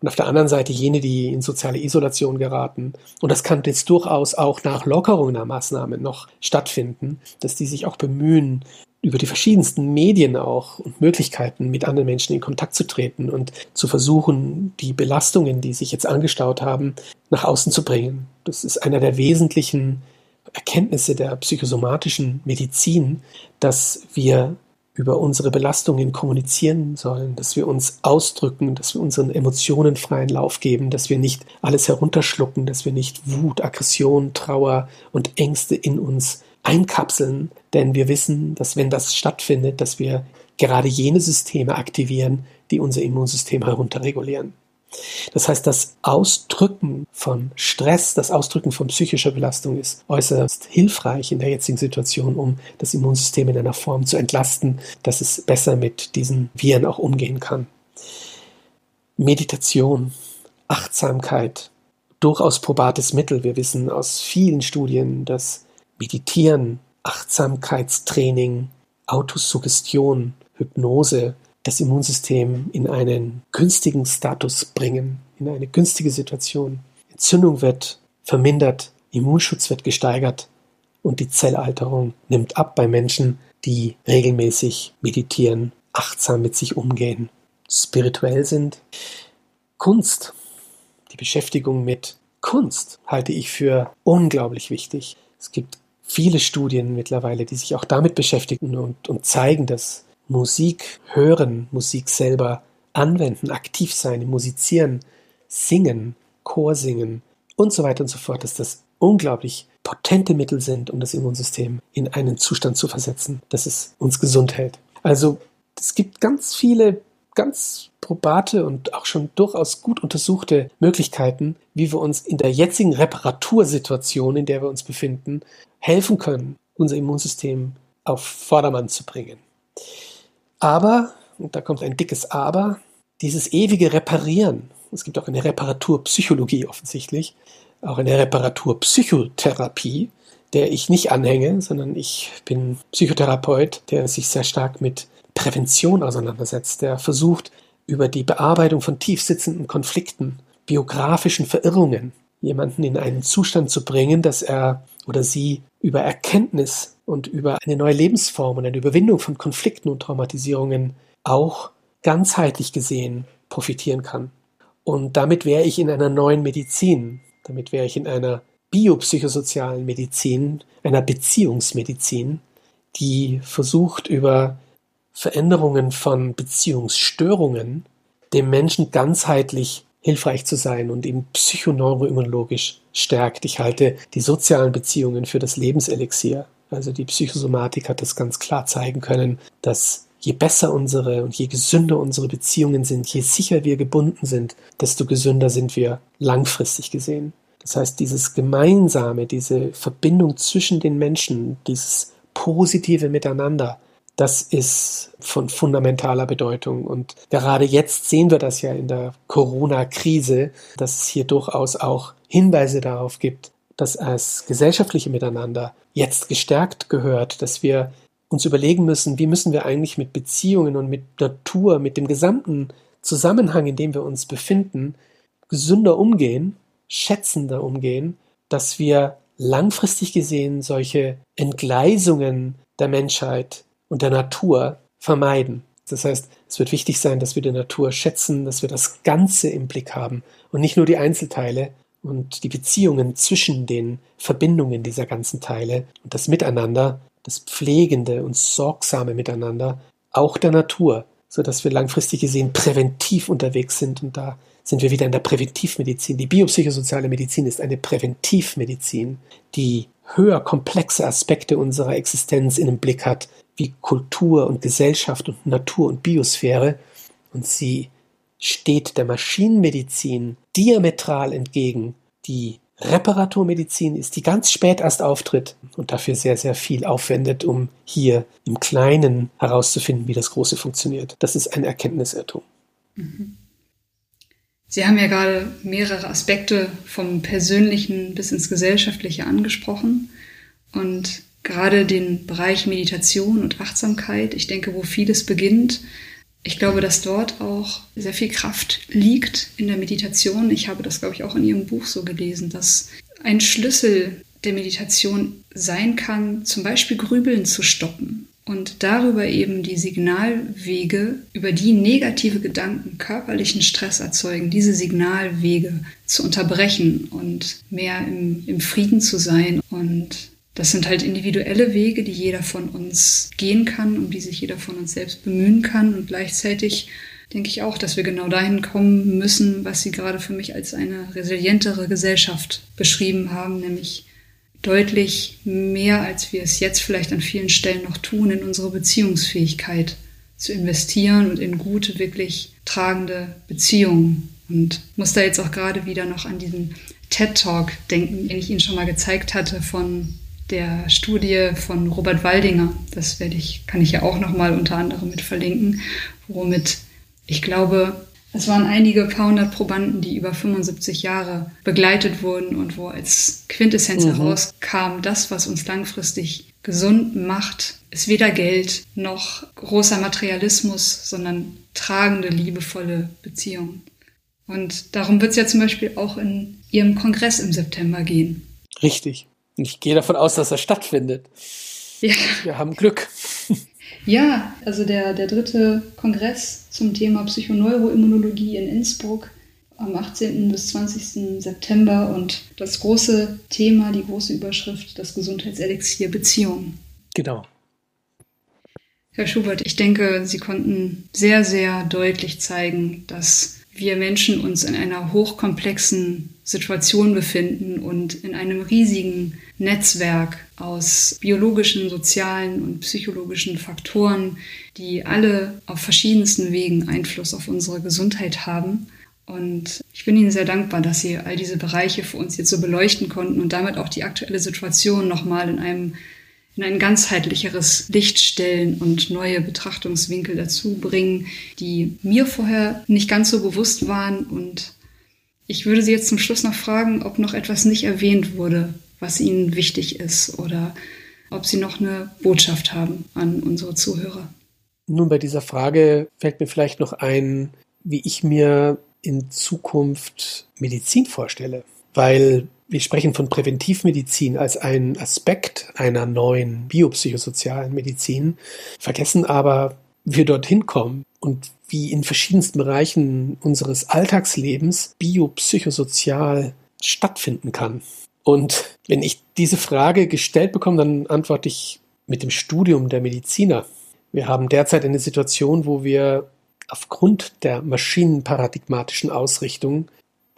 Und auf der anderen Seite jene, die in soziale Isolation geraten. Und das kann jetzt durchaus auch nach Lockerung der Maßnahmen noch stattfinden, dass die sich auch bemühen, über die verschiedensten Medien auch und Möglichkeiten mit anderen Menschen in Kontakt zu treten und zu versuchen, die Belastungen, die sich jetzt angestaut haben, nach außen zu bringen. Das ist einer der wesentlichen Erkenntnisse der psychosomatischen Medizin, dass wir über unsere Belastungen kommunizieren sollen, dass wir uns ausdrücken, dass wir unseren Emotionen freien Lauf geben, dass wir nicht alles herunterschlucken, dass wir nicht Wut, Aggression, Trauer und Ängste in uns einkapseln, denn wir wissen, dass wenn das stattfindet, dass wir gerade jene Systeme aktivieren, die unser Immunsystem herunterregulieren. Das heißt, das Ausdrücken von Stress, das Ausdrücken von psychischer Belastung ist äußerst hilfreich in der jetzigen Situation, um das Immunsystem in einer Form zu entlasten, dass es besser mit diesen Viren auch umgehen kann. Meditation, Achtsamkeit, durchaus probates Mittel. Wir wissen aus vielen Studien, dass Meditieren, Achtsamkeitstraining, Autosuggestion, Hypnose das Immunsystem in einen günstigen Status bringen, in eine günstige Situation. Entzündung wird vermindert, Immunschutz wird gesteigert und die Zellalterung nimmt ab bei Menschen, die regelmäßig meditieren, achtsam mit sich umgehen, spirituell sind. Kunst, die Beschäftigung mit Kunst halte ich für unglaublich wichtig. Es gibt viele Studien mittlerweile, die sich auch damit beschäftigen und, und zeigen, dass Musik hören, Musik selber anwenden, aktiv sein, musizieren, singen, Chor singen und so weiter und so fort, dass das unglaublich potente Mittel sind, um das Immunsystem in einen Zustand zu versetzen, dass es uns gesund hält. Also es gibt ganz viele ganz probate und auch schon durchaus gut untersuchte Möglichkeiten, wie wir uns in der jetzigen Reparatursituation, in der wir uns befinden, helfen können, unser Immunsystem auf Vordermann zu bringen. Aber, und da kommt ein dickes Aber, dieses ewige Reparieren, es gibt auch eine Reparaturpsychologie offensichtlich, auch eine Reparaturpsychotherapie, der ich nicht anhänge, sondern ich bin Psychotherapeut, der sich sehr stark mit Prävention auseinandersetzt, der versucht, über die Bearbeitung von tiefsitzenden Konflikten, biografischen Verirrungen, jemanden in einen Zustand zu bringen, dass er oder sie über Erkenntnis und über eine neue Lebensform und eine Überwindung von Konflikten und Traumatisierungen auch ganzheitlich gesehen profitieren kann. Und damit wäre ich in einer neuen Medizin, damit wäre ich in einer biopsychosozialen Medizin, einer Beziehungsmedizin, die versucht, über Veränderungen von Beziehungsstörungen dem Menschen ganzheitlich hilfreich zu sein und ihn psychoneuroimmunologisch stärkt. Ich halte die sozialen Beziehungen für das Lebenselixier. Also die Psychosomatik hat das ganz klar zeigen können, dass je besser unsere und je gesünder unsere Beziehungen sind, je sicher wir gebunden sind, desto gesünder sind wir langfristig gesehen. Das heißt, dieses Gemeinsame, diese Verbindung zwischen den Menschen, dieses positive Miteinander, das ist von fundamentaler Bedeutung. Und gerade jetzt sehen wir das ja in der Corona-Krise, dass es hier durchaus auch Hinweise darauf gibt, dass das gesellschaftliche Miteinander jetzt gestärkt gehört, dass wir uns überlegen müssen, wie müssen wir eigentlich mit Beziehungen und mit Natur, mit dem gesamten Zusammenhang, in dem wir uns befinden, gesünder umgehen, schätzender umgehen, dass wir langfristig gesehen solche Entgleisungen der Menschheit und der Natur vermeiden. Das heißt, es wird wichtig sein, dass wir die Natur schätzen, dass wir das Ganze im Blick haben und nicht nur die Einzelteile und die Beziehungen zwischen den Verbindungen dieser ganzen Teile und das Miteinander das pflegende und sorgsame Miteinander, auch der Natur, so dass wir langfristig gesehen präventiv unterwegs sind. Und da sind wir wieder in der Präventivmedizin. Die biopsychosoziale Medizin ist eine Präventivmedizin, die höher komplexe Aspekte unserer Existenz in den Blick hat, wie Kultur und Gesellschaft und Natur und Biosphäre. Und sie steht der Maschinenmedizin diametral entgegen, die Reparaturmedizin ist, die ganz spät erst auftritt und dafür sehr, sehr viel aufwendet, um hier im Kleinen herauszufinden, wie das Große funktioniert. Das ist ein Erkenntnisirrtum. Mhm. Sie haben ja gerade mehrere Aspekte vom Persönlichen bis ins Gesellschaftliche angesprochen und gerade den Bereich Meditation und Achtsamkeit, ich denke, wo vieles beginnt, ich glaube, dass dort auch sehr viel Kraft liegt in der Meditation. Ich habe das, glaube ich, auch in Ihrem Buch so gelesen, dass ein Schlüssel der Meditation sein kann, zum Beispiel Grübeln zu stoppen und darüber eben die Signalwege, über die negative Gedanken körperlichen Stress erzeugen, diese Signalwege zu unterbrechen und mehr im, im Frieden zu sein und das sind halt individuelle Wege, die jeder von uns gehen kann, um die sich jeder von uns selbst bemühen kann. Und gleichzeitig denke ich auch, dass wir genau dahin kommen müssen, was Sie gerade für mich als eine resilientere Gesellschaft beschrieben haben, nämlich deutlich mehr, als wir es jetzt vielleicht an vielen Stellen noch tun, in unsere Beziehungsfähigkeit zu investieren und in gute, wirklich tragende Beziehungen. Und muss da jetzt auch gerade wieder noch an diesen TED Talk denken, den ich Ihnen schon mal gezeigt hatte von der Studie von Robert Waldinger. Das werde ich, kann ich ja auch nochmal unter anderem mit verlinken, womit ich glaube, es waren einige paar hundert Probanden, die über 75 Jahre begleitet wurden und wo als Quintessenz mhm. herauskam, das, was uns langfristig gesund macht, ist weder Geld noch großer Materialismus, sondern tragende, liebevolle Beziehungen. Und darum wird es ja zum Beispiel auch in Ihrem Kongress im September gehen. Richtig. Ich gehe davon aus, dass er stattfindet. Ja. Wir haben Glück. Ja, also der, der dritte Kongress zum Thema Psychoneuroimmunologie in Innsbruck am 18. bis 20. September und das große Thema, die große Überschrift, das Gesundheitselixier Beziehung. Genau. Herr Schubert, ich denke, Sie konnten sehr, sehr deutlich zeigen, dass wir Menschen uns in einer hochkomplexen Situation befinden und in einem riesigen Netzwerk aus biologischen, sozialen und psychologischen Faktoren, die alle auf verschiedensten Wegen Einfluss auf unsere Gesundheit haben. Und ich bin Ihnen sehr dankbar, dass Sie all diese Bereiche für uns jetzt so beleuchten konnten und damit auch die aktuelle Situation nochmal in einem in ein ganzheitlicheres Licht stellen und neue Betrachtungswinkel dazu bringen, die mir vorher nicht ganz so bewusst waren. Und ich würde Sie jetzt zum Schluss noch fragen, ob noch etwas nicht erwähnt wurde, was Ihnen wichtig ist oder ob Sie noch eine Botschaft haben an unsere Zuhörer. Nun, bei dieser Frage fällt mir vielleicht noch ein, wie ich mir in Zukunft Medizin vorstelle. Weil wir sprechen von Präventivmedizin als einen Aspekt einer neuen biopsychosozialen Medizin, vergessen aber, wie wir dorthin kommen und wie in verschiedensten Bereichen unseres Alltagslebens biopsychosozial stattfinden kann. Und wenn ich diese Frage gestellt bekomme, dann antworte ich mit dem Studium der Mediziner. Wir haben derzeit eine Situation, wo wir aufgrund der maschinenparadigmatischen Ausrichtung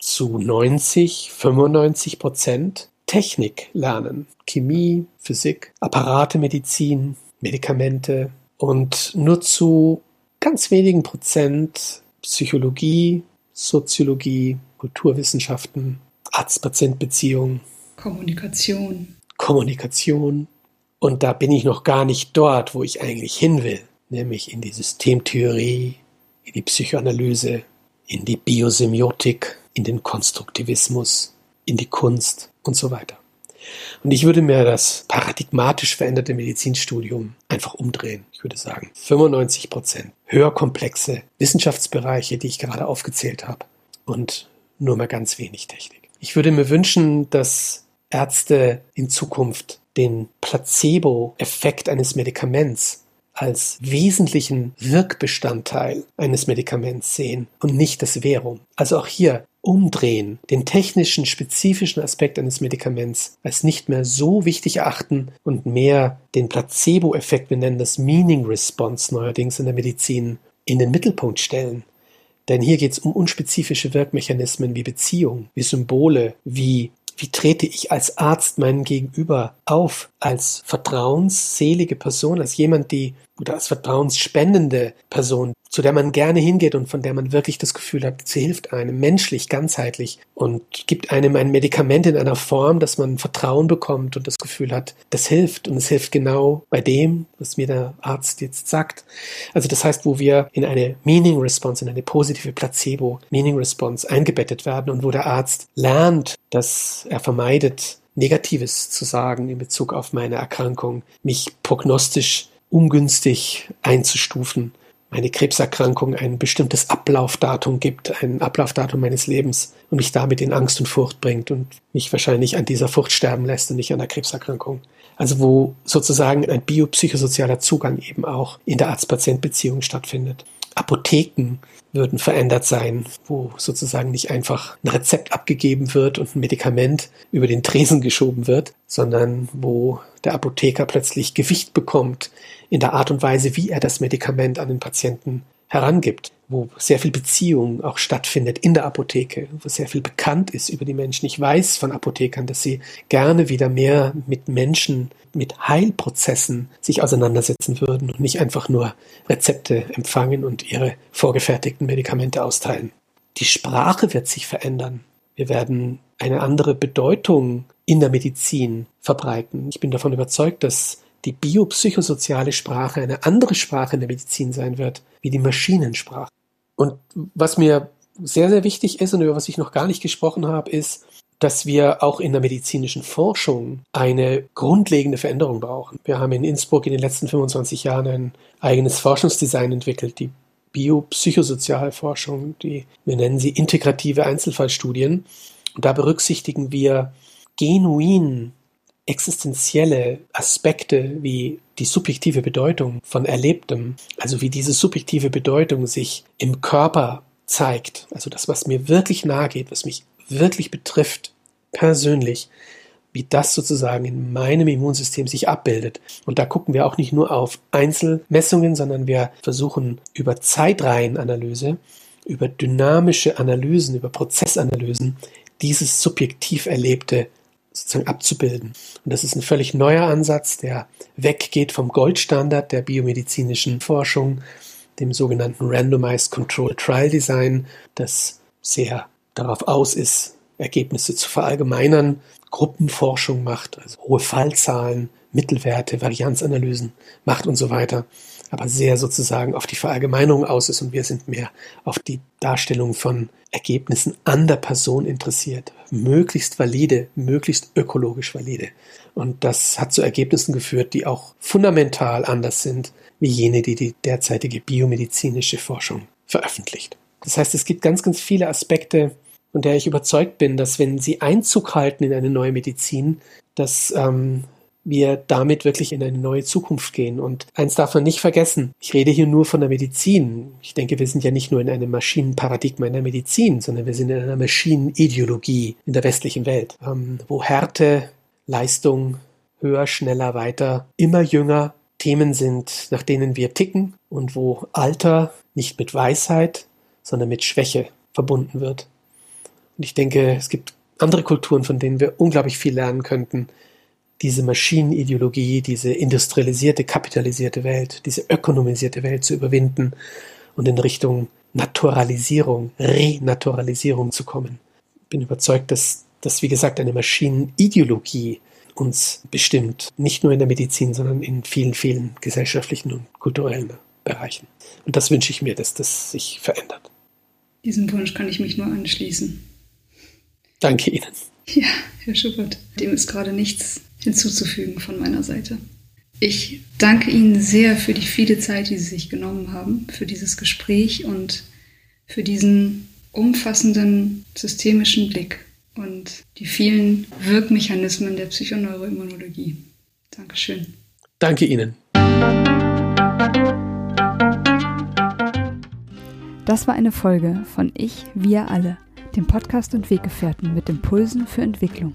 zu 90, 95 Prozent Technik lernen. Chemie, Physik, Apparate, Medizin, Medikamente und nur zu ganz wenigen Prozent Psychologie, Soziologie, Kulturwissenschaften, Arzt-Patient-Beziehung, Kommunikation. Kommunikation. Und da bin ich noch gar nicht dort, wo ich eigentlich hin will, nämlich in die Systemtheorie, in die Psychoanalyse, in die Biosemiotik, in den Konstruktivismus, in die Kunst und so weiter. Und ich würde mir das paradigmatisch veränderte Medizinstudium einfach umdrehen. Ich würde sagen, 95 Prozent höher komplexe Wissenschaftsbereiche, die ich gerade aufgezählt habe, und nur mal ganz wenig Technik. Ich würde mir wünschen, dass Ärzte in Zukunft den Placebo-Effekt eines Medikaments als wesentlichen Wirkbestandteil eines Medikaments sehen und nicht das Verum. Also auch hier umdrehen, den technischen, spezifischen Aspekt eines Medikaments als nicht mehr so wichtig erachten und mehr den Placebo-Effekt, wir nennen das Meaning Response neuerdings in der Medizin, in den Mittelpunkt stellen. Denn hier geht es um unspezifische Wirkmechanismen wie Beziehung, wie Symbole, wie wie trete ich als Arzt meinem Gegenüber auf, als vertrauensselige Person, als jemand, die oder als vertrauensspendende Person, zu der man gerne hingeht und von der man wirklich das Gefühl hat, sie hilft einem menschlich, ganzheitlich und gibt einem ein Medikament in einer Form, dass man Vertrauen bekommt und das Gefühl hat, das hilft und es hilft genau bei dem, was mir der Arzt jetzt sagt. Also das heißt, wo wir in eine Meaning Response, in eine positive Placebo Meaning Response eingebettet werden und wo der Arzt lernt, dass er vermeidet, Negatives zu sagen in Bezug auf meine Erkrankung, mich prognostisch ungünstig einzustufen. Meine Krebserkrankung ein bestimmtes Ablaufdatum gibt, ein Ablaufdatum meines Lebens und mich damit in Angst und Furcht bringt und mich wahrscheinlich an dieser Furcht sterben lässt und nicht an der Krebserkrankung. Also wo sozusagen ein biopsychosozialer Zugang eben auch in der Arzt-Patient-Beziehung stattfindet. Apotheken würden verändert sein, wo sozusagen nicht einfach ein Rezept abgegeben wird und ein Medikament über den Tresen geschoben wird, sondern wo der Apotheker plötzlich Gewicht bekommt in der Art und Weise, wie er das Medikament an den Patienten herangibt, wo sehr viel Beziehung auch stattfindet in der Apotheke, wo sehr viel bekannt ist über die Menschen. Ich weiß von Apothekern, dass sie gerne wieder mehr mit Menschen, mit Heilprozessen sich auseinandersetzen würden und nicht einfach nur Rezepte empfangen und ihre vorgefertigten Medikamente austeilen. Die Sprache wird sich verändern. Wir werden eine andere Bedeutung in der Medizin verbreiten. Ich bin davon überzeugt, dass die biopsychosoziale Sprache eine andere Sprache in der Medizin sein wird, wie die Maschinensprache. Und was mir sehr, sehr wichtig ist und über was ich noch gar nicht gesprochen habe, ist, dass wir auch in der medizinischen Forschung eine grundlegende Veränderung brauchen. Wir haben in Innsbruck in den letzten 25 Jahren ein eigenes Forschungsdesign entwickelt, die Biopsychosozialforschung, die, wir nennen sie integrative Einzelfallstudien. Und da berücksichtigen wir genuin existenzielle Aspekte wie die subjektive Bedeutung von Erlebtem, also wie diese subjektive Bedeutung sich im Körper zeigt, also das, was mir wirklich nahe geht, was mich wirklich betrifft, persönlich, wie das sozusagen in meinem Immunsystem sich abbildet. Und da gucken wir auch nicht nur auf Einzelmessungen, sondern wir versuchen über Zeitreihenanalyse, über dynamische Analysen, über Prozessanalysen dieses subjektiv Erlebte sozusagen abzubilden. Und das ist ein völlig neuer Ansatz, der weggeht vom Goldstandard der biomedizinischen Forschung, dem sogenannten Randomized Control Trial Design, das sehr darauf aus ist, Ergebnisse zu verallgemeinern, Gruppenforschung macht, also hohe Fallzahlen, Mittelwerte, Varianzanalysen macht und so weiter, aber sehr sozusagen auf die Verallgemeinerung aus ist und wir sind mehr auf die Darstellung von Ergebnissen an der Person interessiert. Möglichst valide, möglichst ökologisch valide. Und das hat zu Ergebnissen geführt, die auch fundamental anders sind wie jene, die die derzeitige biomedizinische Forschung veröffentlicht. Das heißt, es gibt ganz, ganz viele Aspekte, von der ich überzeugt bin, dass wenn sie Einzug halten in eine neue Medizin, dass ähm, wir damit wirklich in eine neue Zukunft gehen. Und eins darf man nicht vergessen, ich rede hier nur von der Medizin. Ich denke, wir sind ja nicht nur in einem Maschinenparadigma in der Medizin, sondern wir sind in einer Maschinenideologie in der westlichen Welt, ähm, wo Härte, Leistung, höher, schneller, weiter, immer jünger Themen sind, nach denen wir ticken und wo Alter nicht mit Weisheit, sondern mit Schwäche verbunden wird. Und ich denke, es gibt andere Kulturen, von denen wir unglaublich viel lernen könnten. Diese Maschinenideologie, diese industrialisierte, kapitalisierte Welt, diese ökonomisierte Welt zu überwinden und in Richtung Naturalisierung, Renaturalisierung zu kommen. Ich bin überzeugt, dass das, wie gesagt, eine Maschinenideologie uns bestimmt. Nicht nur in der Medizin, sondern in vielen, vielen gesellschaftlichen und kulturellen Bereichen. Und das wünsche ich mir, dass das sich verändert. Diesem Wunsch kann ich mich nur anschließen. Danke Ihnen. Ja, Herr Schuppert, dem ist gerade nichts hinzuzufügen von meiner Seite. Ich danke Ihnen sehr für die viele Zeit, die Sie sich genommen haben, für dieses Gespräch und für diesen umfassenden systemischen Blick und die vielen Wirkmechanismen der Psychoneuroimmunologie. Dankeschön. Danke Ihnen. Das war eine Folge von Ich, wir alle dem Podcast und Weggefährten mit Impulsen für Entwicklung.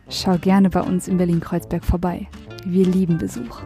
schau gerne bei uns in Berlin-Kreuzberg vorbei. Wir lieben Besuch.